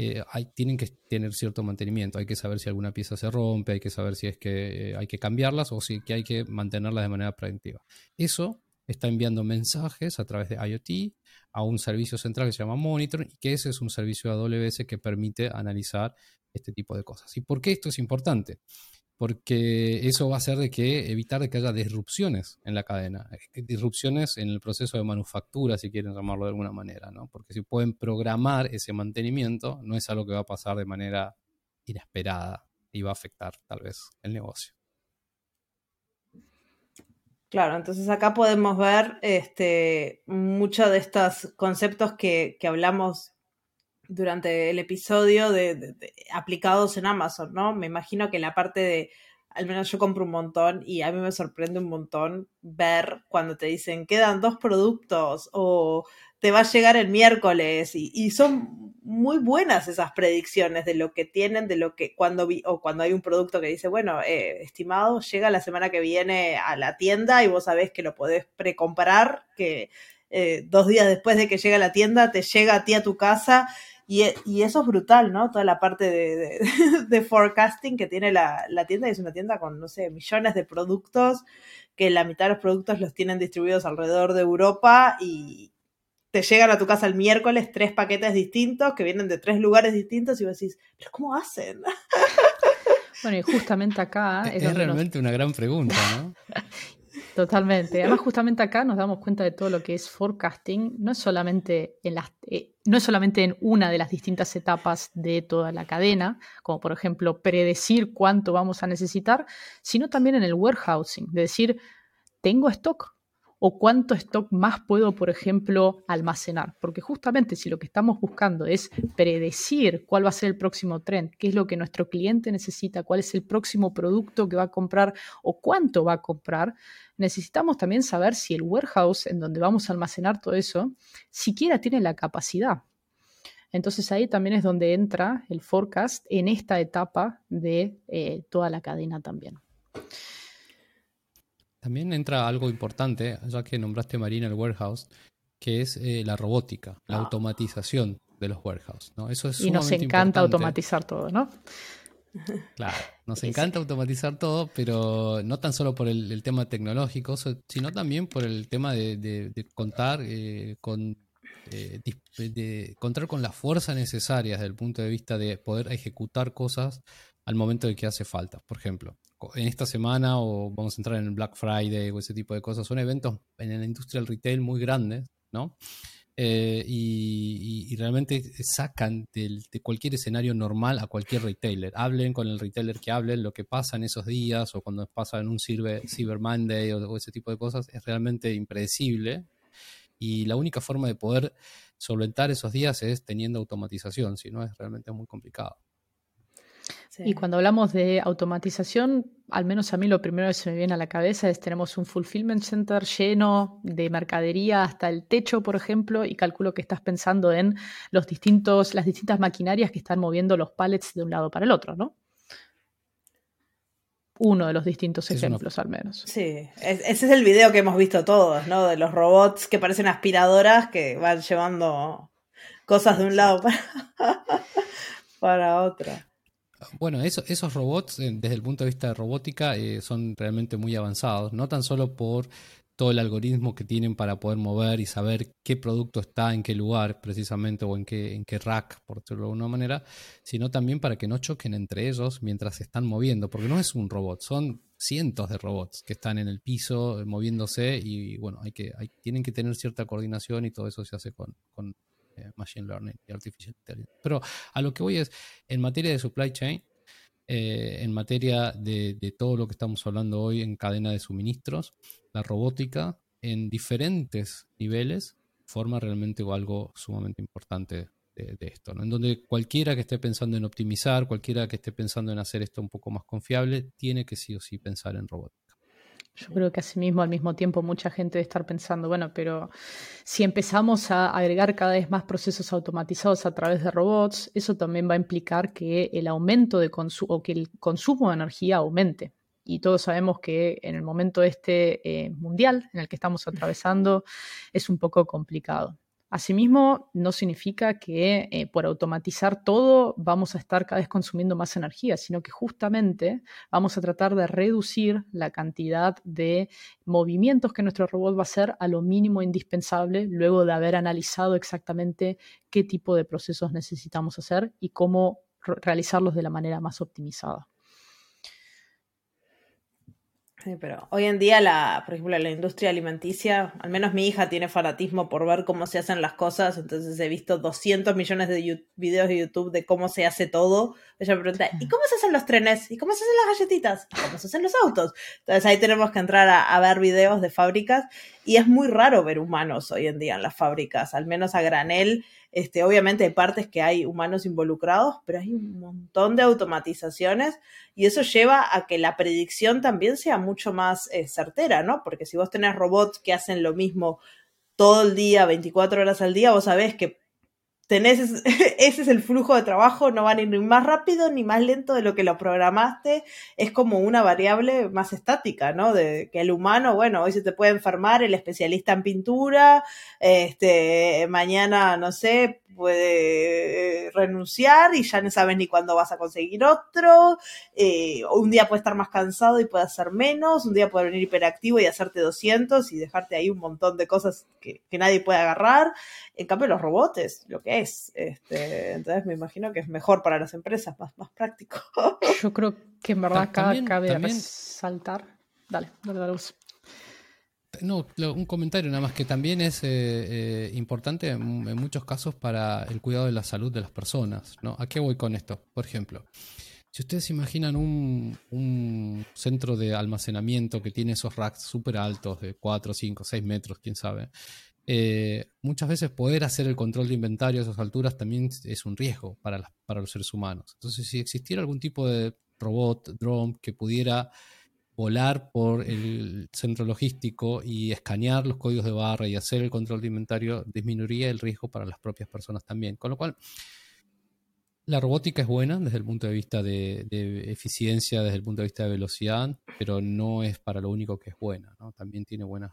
eh, hay, tienen que tener cierto mantenimiento. Hay que saber si alguna pieza se rompe, hay que saber si es que eh, hay que cambiarlas o si que hay que mantenerlas de manera preventiva. Eso está enviando mensajes a través de IoT a un servicio central que se llama Monitor y que ese es un servicio AWS que permite analizar este tipo de cosas. ¿Y por qué esto es importante? Porque eso va a hacer de que evitar de que haya disrupciones en la cadena, eh, disrupciones en el proceso de manufactura, si quieren llamarlo de alguna manera, ¿no? Porque si pueden programar ese mantenimiento, no es algo que va a pasar de manera inesperada y va a afectar tal vez el negocio. Claro, entonces acá podemos ver este, muchos de estos conceptos que, que hablamos durante el episodio de, aplicados en Amazon, ¿no? Me imagino que la parte de, al menos yo compro un montón y a mí me sorprende un montón ver cuando te dicen quedan dos productos o te va a llegar el miércoles y, son muy buenas esas predicciones de lo que tienen, de lo que cuando vi, o cuando hay un producto que dice, bueno, eh, estimado, llega la semana que viene a la tienda y vos sabés que lo podés precomprar, que eh, dos días después de que llegue a la tienda te llega a ti a tu casa e, y, eso es brutal, ¿no? Toda la parte de, forecasting que tiene la, tienda, y es una tienda con, no sé, millones de productos, que la mitad de los productos los tienen distribuidos alrededor de Europa y te llegan a tu casa el miércoles tres paquetes distintos que vienen de tres lugares distintos y vos decís, ¿pero cómo hacen? Bueno, y justamente acá... Es, realmente una gran pregunta, ¿no? Totalmente. Además, justamente acá nos damos cuenta de todo lo que es forecasting, no es solamente en las, eh, no es solamente en una de las distintas etapas de toda la cadena, como por ejemplo predecir cuánto vamos a necesitar, sino también en el warehousing, de decir, tengo stock, o cuánto stock más puedo, por ejemplo, almacenar. Porque justamente si lo que estamos buscando es predecir cuál va a ser el próximo trend, qué es lo que nuestro cliente necesita, cuál es el próximo producto que va a comprar o cuánto va a comprar, necesitamos también saber si el warehouse en donde vamos a almacenar todo eso siquiera tiene la capacidad. Entonces ahí también es donde entra el forecast en esta etapa de eh, toda la cadena también. También entra algo importante, ya que nombraste Marina el warehouse, que es eh, la robótica, la ah. automatización de los warehouse. ¿no? Eso es y nos encanta automatizar todo, ¿no? Claro, nos encanta automatizar todo, pero no tan solo por el, tema tecnológico, sino también por el tema de, contar eh, con eh, de contar con la fuerza necesaria desde el punto de vista de poder ejecutar cosas al momento de que hace falta. Por ejemplo, en esta semana o vamos a entrar en el Black Friday o ese tipo de cosas, son eventos en la industria del retail muy grandes, ¿no? Eh, y, realmente sacan de cualquier escenario normal a cualquier retailer. Hablen con el retailer que hablen, lo que pasa en esos días o cuando pasa en un Cyber, Monday o, ese tipo de cosas es realmente impredecible. Y la única forma de poder solventar esos días es teniendo automatización, si no es realmente muy complicado. Y cuando hablamos de automatización, al menos a mí lo primero que se me viene a la cabeza es tenemos un fulfillment center lleno de mercadería hasta el techo, por ejemplo, y calculo que estás pensando en los distintos, las distintas maquinarias que están moviendo los pallets de un lado para el otro, ¿no? Uno de los distintos ejemplos, al menos. Sí, ese es el video que hemos visto todos, ¿no? De los robots que parecen aspiradoras que van llevando cosas de un lado para, para otro. Bueno, esos robots, eh, desde el punto de vista de robótica, eh, son realmente muy avanzados, no tan solo por todo el algoritmo que tienen para poder mover y saber qué producto está en qué lugar precisamente o en qué, en qué rack, por decirlo de alguna manera, sino también para que no choquen entre ellos mientras se están moviendo, porque no es un robot, son cientos de robots que están en el piso eh, moviéndose y bueno, hay que, hay, tienen que tener cierta coordinación y todo eso se hace con, con eh, Machine Learning y Artificial Intelligence. Pero a lo que voy es, en materia de supply chain, eh, en materia de, todo lo que estamos hablando hoy en cadena de suministros, la robótica en diferentes niveles forma realmente algo sumamente importante de, esto, en donde cualquiera que esté pensando en optimizar, cualquiera que esté pensando en hacer esto un poco más confiable, tiene que sí o sí pensar en robótica. Yo creo que asimismo, al mismo tiempo, mucha gente debe estar pensando, bueno, pero si empezamos a agregar cada vez más procesos automatizados a través de robots, eso también va a implicar que el aumento de consumo o que el consumo de energía aumente. Y todos sabemos que en el momento este eh, mundial en el que estamos atravesando es un poco complicado. Asimismo, no significa que eh, por automatizar todo vamos a estar cada vez consumiendo más energía, sino que justamente vamos a tratar de reducir la cantidad de movimientos que nuestro robot va a hacer a lo mínimo indispensable luego de haber analizado exactamente qué tipo de procesos necesitamos hacer y cómo realizarlos de la manera más optimizada. Sí, pero hoy en día, la, por ejemplo, la industria alimenticia, al menos mi hija tiene fanatismo por ver cómo se hacen las cosas, entonces he visto 200 millones de videos de YouTube de cómo se hace todo. Ella me pregunta, ¿y cómo se hacen los trenes? ¿Y cómo se hacen las galletitas? ¿Y cómo se hacen los autos? Entonces ahí tenemos que entrar a, a ver videos de fábricas y es muy raro ver humanos hoy en día en las fábricas, al menos a granel este, obviamente hay partes que hay humanos involucrados, pero hay un montón de automatizaciones y eso lleva a que la predicción también sea mucho más eh, certera, ¿no? Porque si vos tenés robots que hacen lo mismo todo el día, 24 horas al día, vos sabés que tenés, ese es el flujo de trabajo, no van a ir ni más rápido ni más lento de lo que lo programaste, es como una variable más estática, ¿no? De que el humano, bueno, hoy se te puede enfermar el especialista en pintura, este, mañana, no sé, puede eh, renunciar y ya no sabes ni cuándo vas a conseguir otro. Eh, un día puede estar más cansado y puede hacer menos. Un día puede venir hiperactivo y hacerte 200 y dejarte ahí un montón de cosas que, nadie puede agarrar. En cambio, los robots, lo que es. Este, entonces me imagino que es mejor para las empresas, más, más práctico. Yo creo que en verdad acá cabe resaltar. Dale, dale, dale. No, un comentario nada más que también es eh, eh, importante en, muchos casos para el cuidado de la salud de las personas. ¿no? ¿A qué voy con esto? Por ejemplo, si ustedes imaginan un, centro de almacenamiento que tiene esos racks súper altos de 4, 5, 6 metros, quién sabe, eh, muchas veces poder hacer el control de inventario a esas alturas también es un riesgo para, para los seres humanos. Entonces, si existiera algún tipo de robot, drone que pudiera volar por el centro logístico y escanear los códigos de barra y hacer el control de inventario disminuiría el riesgo para las propias personas también. Con lo cual, la robótica es buena desde el punto de vista de, eficiencia, desde el punto de vista de velocidad, pero no es para lo único que es buena. También tiene buenas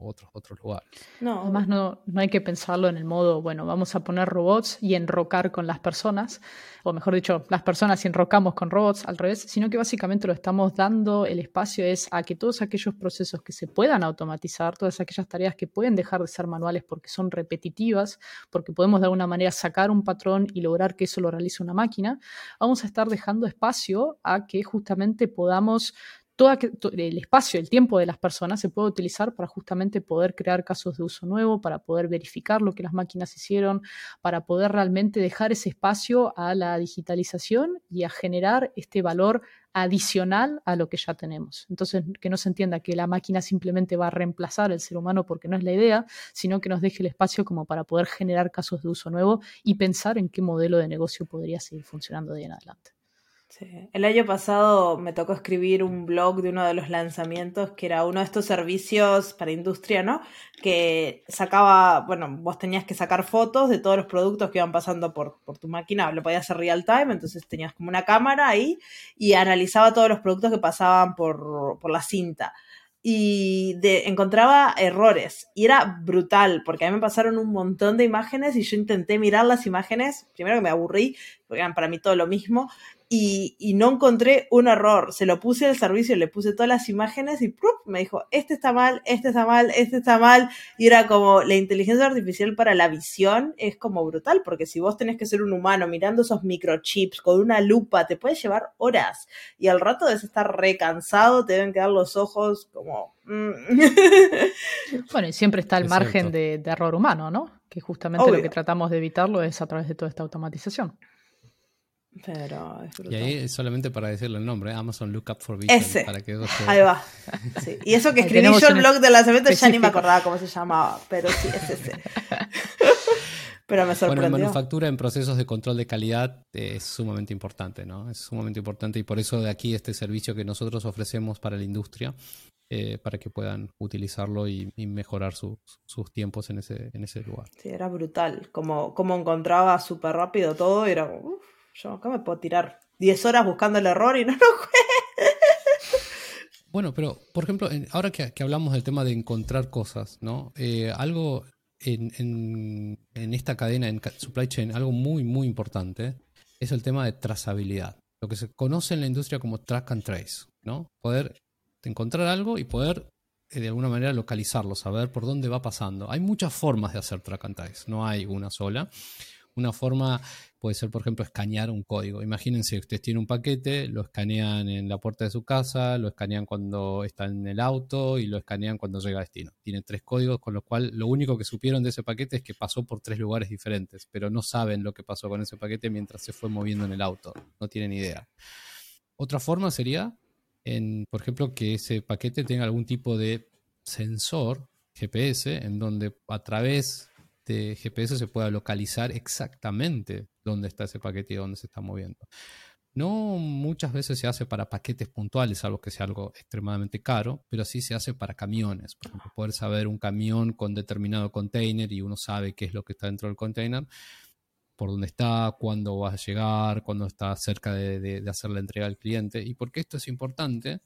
otros, otros lugares. No. Además, no, no hay que pensarlo en el modo, bueno, vamos a poner robots y enrocar con las personas, o mejor dicho, las personas y enrocamos con robots, al revés, sino que básicamente lo estamos dando, el espacio es a que todos aquellos procesos que se puedan automatizar, todas aquellas tareas que pueden dejar de ser manuales porque son repetitivas, porque podemos de alguna manera sacar un patrón y lograr que eso lo realice una máquina, vamos a estar dejando espacio a que justamente podamos todo el espacio, el tiempo de las personas se puede utilizar para justamente poder crear casos de uso nuevo, para poder verificar lo que las máquinas hicieron, para poder realmente dejar ese espacio a la digitalización y a generar este valor adicional a lo que ya tenemos. Entonces, que no se entienda que la máquina simplemente va a reemplazar al ser humano porque no es la idea, sino que nos deje el espacio como para poder generar casos de uso nuevo y pensar en qué modelo de negocio podría seguir funcionando de ahí en adelante. El año pasado me tocó escribir un blog de uno de los lanzamientos que era uno de estos servicios para industria, ¿no? Que sacaba, bueno, vos tenías que sacar fotos de todos los productos que iban pasando por, por tu máquina, lo podías hacer real time, entonces tenías como una cámara ahí y analizaba todos los productos que pasaban por, por la cinta. Y encontraba errores y era brutal porque a mí me pasaron un montón de imágenes y yo intenté mirar las imágenes, primero que me aburrí, porque eran para mí todo lo mismo, y, no encontré un error. Se lo puse al servicio, le puse todas las imágenes y me dijo, este está mal, este está mal, este está mal. Y era como, la inteligencia artificial para la visión es como brutal, porque si vos tenés que ser un humano mirando esos microchips con una lupa, te puede llevar horas. Y al rato debes estar recansado, te deben quedar los ojos como... Mm. bueno, y siempre está el margen de, error humano, ¿no? Que justamente lo que tratamos de evitarlo es a través de toda esta automatización. Pero es Y ahí solamente para decirle el nombre, Amazon Lookup for Vision. Ese. Para que Ahí va. Y eso que escribí yo el blog de lanzamiento ya ni me acordaba cómo se llamaba, pero sí, es ese. pero me sorprendió. Bueno, en manufactura, en procesos de control de calidad, es sumamente importante, ¿no? Es sumamente importante y por eso de aquí este servicio que nosotros ofrecemos para la industria, eh, para que puedan utilizarlo y, mejorar sus tiempos en ese, en ese lugar. Sí, era brutal. Como, como encontraba súper rápido todo, era como, yo acá me puedo tirar 10 horas buscando el error y no lo. Bueno, pero por ejemplo, ahora que, hablamos del tema de encontrar cosas, ¿no? Eh, algo en, esta cadena, en supply chain, algo muy, muy importante es el tema de trazabilidad. Lo que se conoce en la industria como track and trace, ¿no? Poder encontrar algo y poder eh, de alguna manera localizarlo, saber por dónde va pasando. Hay muchas formas de hacer track and trace, no hay una sola. Una forma puede ser, por ejemplo, escanear un código. Imagínense, ustedes tienen un paquete, lo escanean en la puerta de su casa, lo escanean cuando está en el auto y lo escanean cuando llega a destino. Tiene tres códigos, con lo cual lo único que supieron de ese paquete es que pasó por tres lugares diferentes, pero no saben lo que pasó con ese paquete mientras se fue moviendo en el auto. No tienen idea. Otra forma sería, en, por ejemplo, que ese paquete tenga algún tipo de sensor GPS en donde a través este GPS se pueda localizar exactamente dónde está ese paquete y dónde se está moviendo. No muchas veces se hace para paquetes puntuales, algo que sea algo extremadamente caro, pero sí se hace para camiones. Por ejemplo, poder saber un camión con determinado container y uno sabe qué es lo que está dentro del container, por dónde está, cuándo va a llegar, cuándo está cerca de, de hacer la entrega al cliente. ¿Y por qué esto es importante?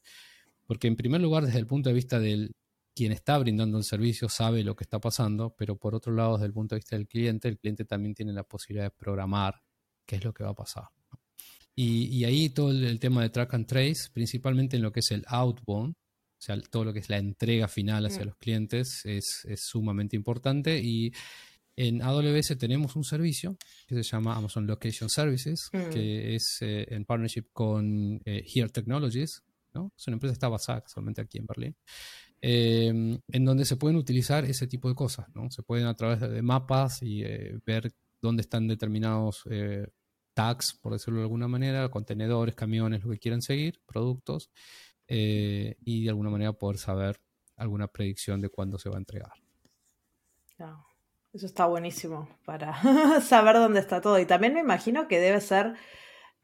Porque en primer lugar, desde el punto de vista del quien está brindando el servicio sabe lo que está pasando, pero por otro lado, desde el punto de vista del cliente, el cliente también tiene la posibilidad de programar qué es lo que va a pasar. Y, ahí todo el, tema de track and trace, principalmente en lo que es el outbound, o sea, todo lo que es la entrega final hacia mm. los clientes, es, sumamente importante. Y en AWS tenemos un servicio que se llama Amazon Location Services, mm. que es eh, en partnership con eh, Here Technologies, ¿no? Es una empresa que está basada solamente aquí en Berlín. Em, en donde se pueden utilizar ese tipo de cosas, ¿no? Se pueden a través de mapas y eh, ver dónde están determinados eh, tags, por decirlo de alguna manera, contenedores, camiones, lo que quieran seguir, productos, eh, y de alguna manera poder saber alguna predicción de cuándo se va a entregar. Eso está buenísimo para saber dónde está todo. Y también me imagino que debe ser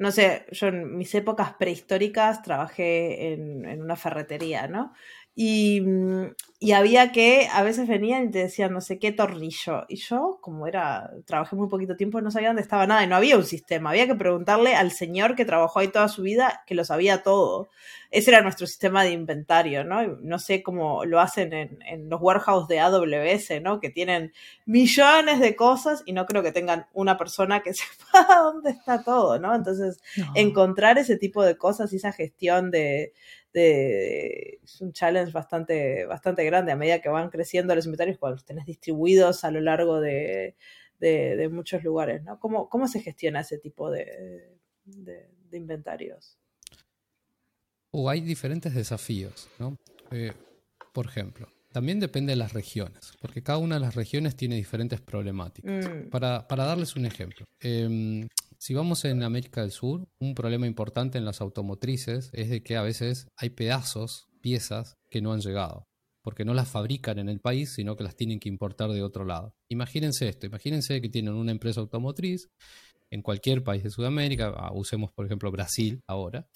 no sé, yo en mis épocas prehistóricas trabajé en, en, una ferretería, ¿no? Y, mm, y, había que, a veces venían y te decían no sé qué tornillo. Y yo, como era, trabajé muy poquito tiempo, no sabía dónde estaba nada y no había un sistema. Había que preguntarle al señor que trabajó ahí toda su vida, que lo sabía todo. Ese era nuestro sistema de inventario, ¿no? No sé cómo lo hacen en, en los warehouses de AWS, ¿no? Que tienen millones de cosas y no creo que tengan una persona que sepa dónde está todo, ¿no? Entonces, encontrar ese tipo de cosas y esa gestión de es un challenge bastante, bastante grande a medida que van creciendo los inventarios, cuando los tenés distribuidos a lo largo de, muchos lugares, ¿no? ¿Cómo, ¿Cómo, se gestiona ese tipo de, inventarios? O hay diferentes desafíos, ¿no? Eh, por ejemplo, también depende de las regiones, porque cada una de las regiones tiene diferentes problemáticas. Mm. Para, para, darles un ejemplo, em, si vamos en América del Sur, un problema importante en las automotrices es de que a veces hay pedazos, piezas que no han llegado, porque no las fabrican en el país, sino que las tienen que importar de otro lado. Imagínense esto, imagínense que tienen una empresa automotriz en cualquier país de Sudamérica, ah, usemos por ejemplo Brasil ahora,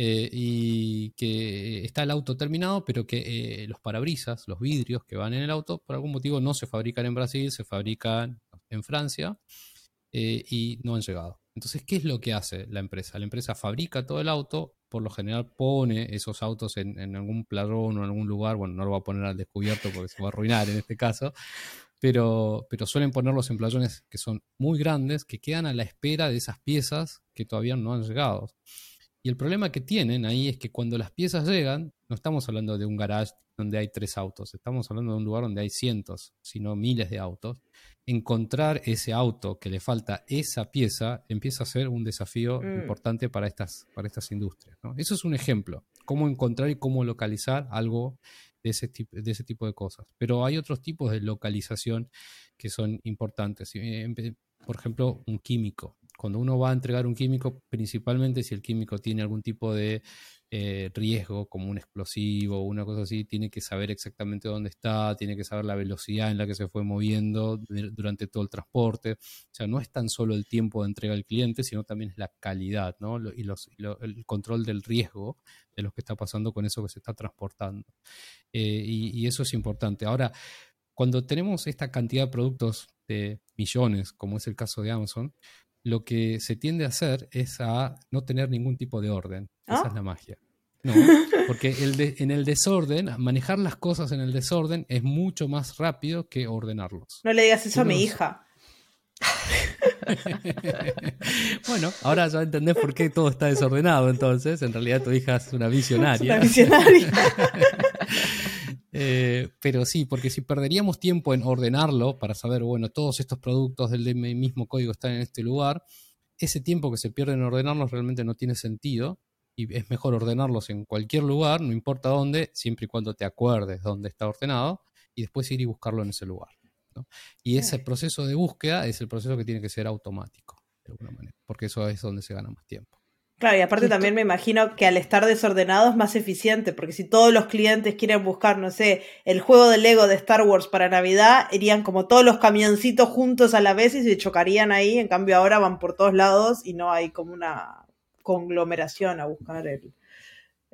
eh, y que está el auto terminado, pero que eh, los parabrisas, los vidrios que van en el auto, por algún motivo no se fabrican en Brasil, se fabrican en Francia eh, y no han llegado. Entonces, ¿qué es lo que hace la empresa? La empresa fabrica todo el auto, por lo general pone esos autos en, algún pladrón o en algún lugar, bueno, no lo va a poner al descubierto porque se va a arruinar en este caso, pero, pero suelen ponerlos en playones que son muy grandes, que quedan a la espera de esas piezas que todavía no han llegado. Y el problema que tienen ahí es que cuando las piezas llegan, no estamos hablando de un garage donde hay tres autos, estamos hablando de un lugar donde hay cientos, sino miles de autos. Encontrar ese auto que le falta esa pieza empieza a ser un desafío mm. importante para estas, para estas industrias. Eso es un ejemplo, cómo encontrar y cómo localizar algo de ese, tipo, de ese tipo de cosas. Pero hay otros tipos de localización que son importantes. Eh, por ejemplo, un químico. Cuando uno va a entregar un químico, principalmente si el químico tiene algún tipo de eh, riesgo, como un explosivo o una cosa así, tiene que saber exactamente dónde está, tiene que saber la velocidad en la que se fue moviendo durante todo el transporte. O sea, no es tan solo el tiempo de entrega al cliente, sino también es la calidad ¿no? y, los, el control del riesgo de lo que está pasando con eso que se está transportando. Eh, y, eso es importante. Ahora, cuando tenemos esta cantidad de productos de millones, como es el caso de Amazon, lo que se tiende a hacer es a no tener ningún tipo de orden. Esa es ¿Ah? la magia. No, porque el en el desorden, manejar las cosas en el desorden es mucho más rápido que ordenarlos. No le digas eso a mi hija. bueno, ahora ya entendés por qué todo está desordenado entonces. En realidad tu hija es una visionaria. una visionaria. Eh, pero sí, porque si perderíamos tiempo en ordenarlo para saber, bueno, todos estos productos del mismo código están en este lugar, ese tiempo que se pierde en ordenarlos realmente no tiene sentido y es mejor ordenarlos en cualquier lugar, no importa dónde, siempre y cuando te acuerdes dónde está ordenado y después ir y buscarlo en ese lugar. Y ese proceso de búsqueda es el proceso que tiene que ser automático, de alguna manera, porque eso es donde se gana más tiempo. Claro, y aparte también me imagino que al estar desordenado es más eficiente, porque si todos los clientes quieren buscar, no sé, el juego de Lego de Star Wars para Navidad, irían como todos los camioncitos juntos a la vez y se chocarían ahí, en cambio ahora van por todos lados y no hay como una conglomeración a buscar el,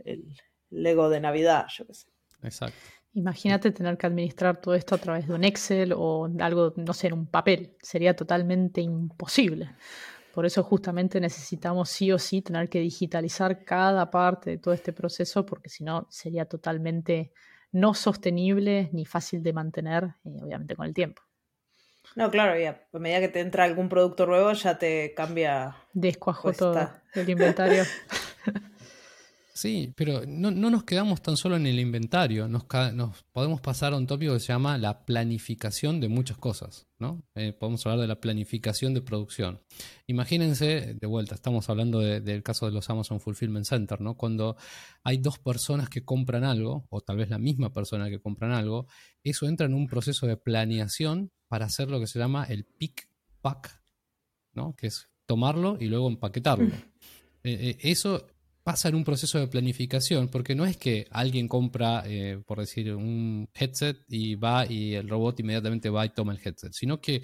el Lego de Navidad, yo qué sé. Exacto. Imagínate tener que administrar todo esto a través de un Excel o algo, no sé, en un papel. Sería totalmente imposible. Por eso justamente necesitamos sí o sí tener que digitalizar cada parte de todo este proceso porque si no sería totalmente no sostenible ni fácil de mantener, y obviamente con el tiempo. No, claro, ya, a medida que te entra algún producto nuevo ya te cambia. Descuajo todo el inventario. Sí, pero no, nos quedamos tan solo en el inventario, nos, podemos pasar a un tópico que se llama la planificación de muchas cosas, ¿no? Eh, podemos hablar de la planificación de producción. Imagínense, de vuelta, estamos hablando del caso de los Amazon Fulfillment Center, ¿no? Cuando hay dos personas que compran algo, o tal vez la misma persona que compran algo, eso entra en un proceso de planeación para hacer lo que se llama el pick pack, ¿no? Que es tomarlo y luego empaquetarlo. Eh, eh, eso pasa en un proceso de planificación, porque no es que alguien compra, eh, por decir, un headset y va y el robot inmediatamente va y toma el headset, sino que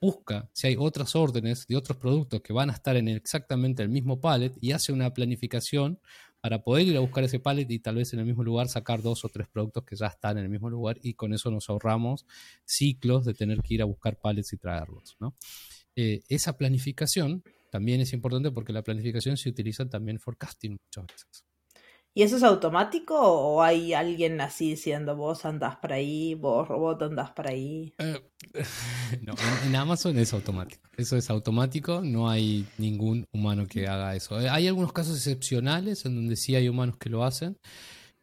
busca si hay otras órdenes de otros productos que van a estar en exactamente el mismo pallet y hace una planificación para poder ir a buscar ese pallet y tal vez en el mismo lugar sacar dos o tres productos que ya están en el mismo lugar y con eso nos ahorramos ciclos de tener que ir a buscar pallets y traerlos. ¿no? Eh, esa planificación también es importante porque la planificación se utiliza también forecasting muchas veces. ¿Y eso es automático o hay alguien así diciendo vos andás para ahí, vos robot andás para ahí? Eh, no, en, Amazon es automático. Eso es automático, no hay ningún humano que haga eso. Eh, hay algunos casos excepcionales en donde sí hay humanos que lo hacen,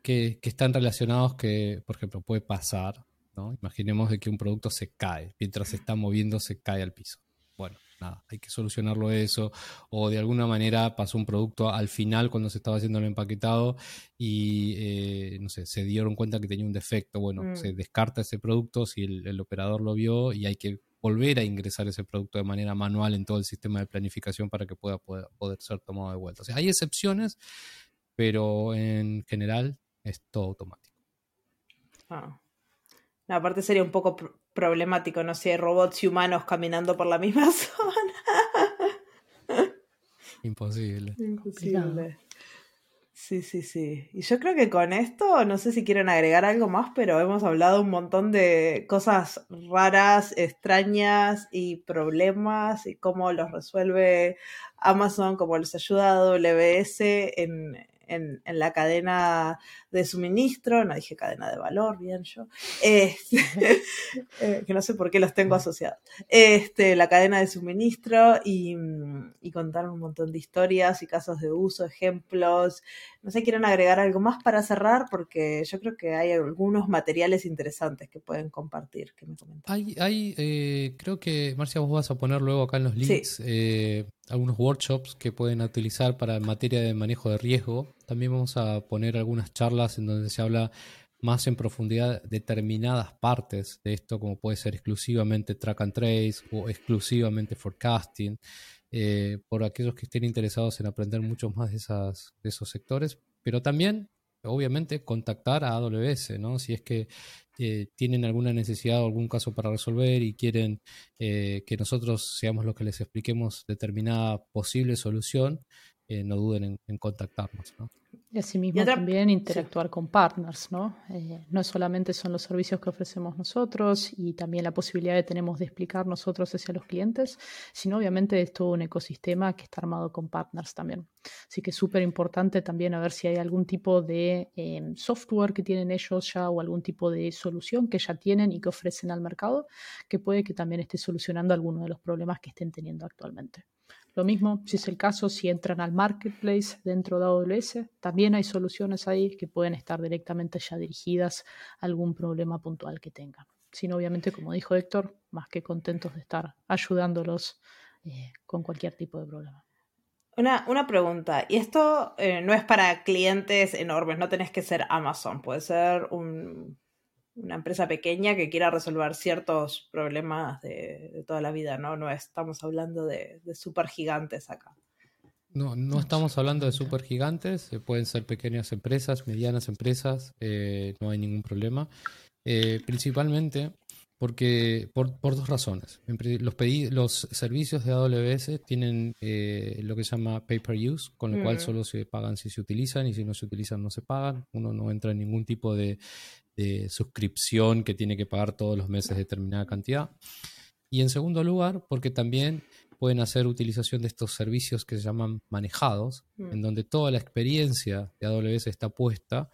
que, que están relacionados que, por ejemplo, puede pasar, ¿no? Imaginemos de que un producto se cae, mientras se está moviendo se cae al piso. Bueno, nada, hay que solucionarlo eso, o de alguna manera pasó un producto al final cuando se estaba haciendo el empaquetado y, eh, no sé, se dieron cuenta que tenía un defecto, bueno, mm. se descarta ese producto si el, operador lo vio y hay que volver a ingresar ese producto de manera manual en todo el sistema de planificación para que pueda poder, ser tomado de vuelta. O sea, hay excepciones, pero en general es todo automático. Ah. Aparte sería un poco problemático, no sé, robots y humanos caminando por la misma zona. Imposible. Imposible. Sí, sí, sí. Y yo creo que con esto, no sé si quieren agregar algo más, pero hemos hablado un montón de cosas raras, extrañas y problemas y cómo los resuelve Amazon, cómo les ayuda a AWS en, en, la cadena de suministro, no dije cadena de valor, bien yo, este, eh, que no sé por qué los tengo asociados, este, la cadena de suministro y, y contar un montón de historias y casos de uso, ejemplos. No sé, quieren agregar algo más para cerrar porque yo creo que hay algunos materiales interesantes que pueden compartir. Que me hay, hay eh, creo que, Marcia, vos vas a poner luego acá en los links eh, algunos workshops que pueden utilizar para materia de manejo de riesgo. También vamos a poner algunas charlas en donde se habla más en profundidad determinadas partes de esto, como puede ser exclusivamente track and trace o exclusivamente forecasting, eh, por aquellos que estén interesados en aprender mucho más de, esas, de esos sectores, pero también, obviamente, contactar a AWS, ¿no? Si es que eh, tienen alguna necesidad o algún caso para resolver y quieren eh, que nosotros seamos los que les expliquemos determinada posible solución, eh, no duden en, contactarnos. ¿no? Y asimismo también interactuar con partners, ¿no? Eh, no solamente son los servicios que ofrecemos nosotros y también la posibilidad que tenemos de explicar nosotros hacia los clientes, sino obviamente es todo un ecosistema que está armado con partners también. Así que es súper importante también a ver si hay algún tipo de em, software que tienen ellos ya o algún tipo de solución que ya tienen y que ofrecen al mercado, que puede que también esté solucionando algunos de los problemas que estén teniendo actualmente. Lo mismo, si es el caso, si entran al marketplace dentro de AWS, también hay soluciones ahí que pueden estar directamente ya dirigidas a algún problema puntual que tengan. Sino, obviamente, como dijo Héctor, más que contentos de estar ayudándolos eh, con cualquier tipo de problema. Una, una pregunta, y esto eh, no es para clientes enormes, no tenés que ser Amazon, puede ser un una empresa pequeña que quiera resolver ciertos problemas de, toda la vida, ¿no? No estamos hablando de, de super gigantes acá. No, no estamos hablando de super gigantes, eh, pueden ser pequeñas empresas, medianas empresas, eh, no hay ningún problema. Eh, principalmente porque por, dos razones. Los, los servicios de AWS tienen lo que se llama pay per use, con lo cual mm. solo se pagan si se utilizan y si no se utilizan no se pagan. Uno no entra en ningún tipo de, de suscripción que tiene que pagar todos los meses determinada cantidad. Y en segundo lugar, porque también pueden hacer utilización de estos servicios que se llaman manejados, mm. en donde toda la experiencia de AWS está puesta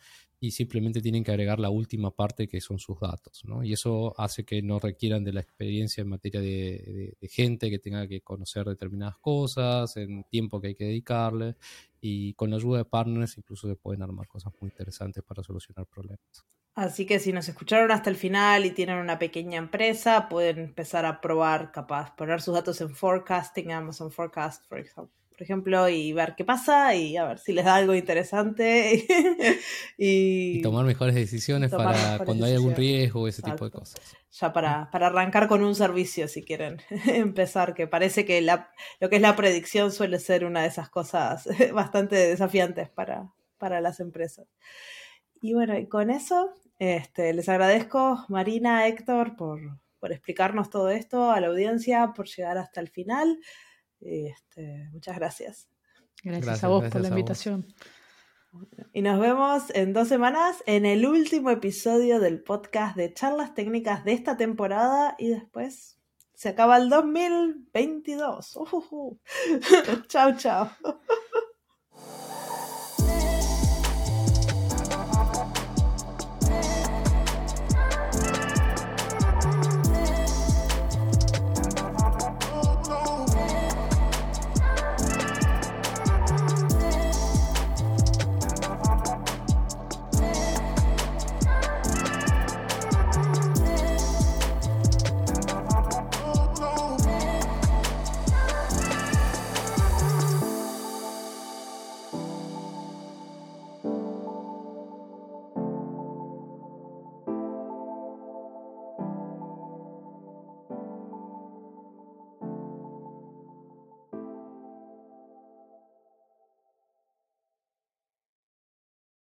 y simplemente tienen que agregar la última parte que son sus datos. Y eso hace que no requieran de la experiencia en materia de, de, gente que tenga que conocer determinadas cosas, en tiempo que hay que dedicarle, y con la ayuda de partners incluso se pueden armar cosas muy interesantes para solucionar problemas. Así que si nos escucharon hasta el final y tienen una pequeña empresa, pueden empezar a probar, capaz, poner sus datos en forecasting, Amazon Forecast, por ejemplo, y ver qué pasa y a ver si les da algo interesante. y, tomar mejores decisiones para cuando hay algún riesgo o ese tipo de cosas. Ya para, para, arrancar con un servicio, si quieren empezar, que parece que la, lo que es la predicción suele ser una de esas cosas bastante desafiantes para, para las empresas. Y bueno, y con eso este, les agradezco, Marina, Héctor, por, explicarnos todo esto, a la audiencia, por llegar hasta el final. Este, muchas gracias. Gracias, a vos por la invitación. Y nos vemos en dos semanas en el último episodio del podcast de charlas técnicas de esta temporada y después se acaba el 2022. chao, chao.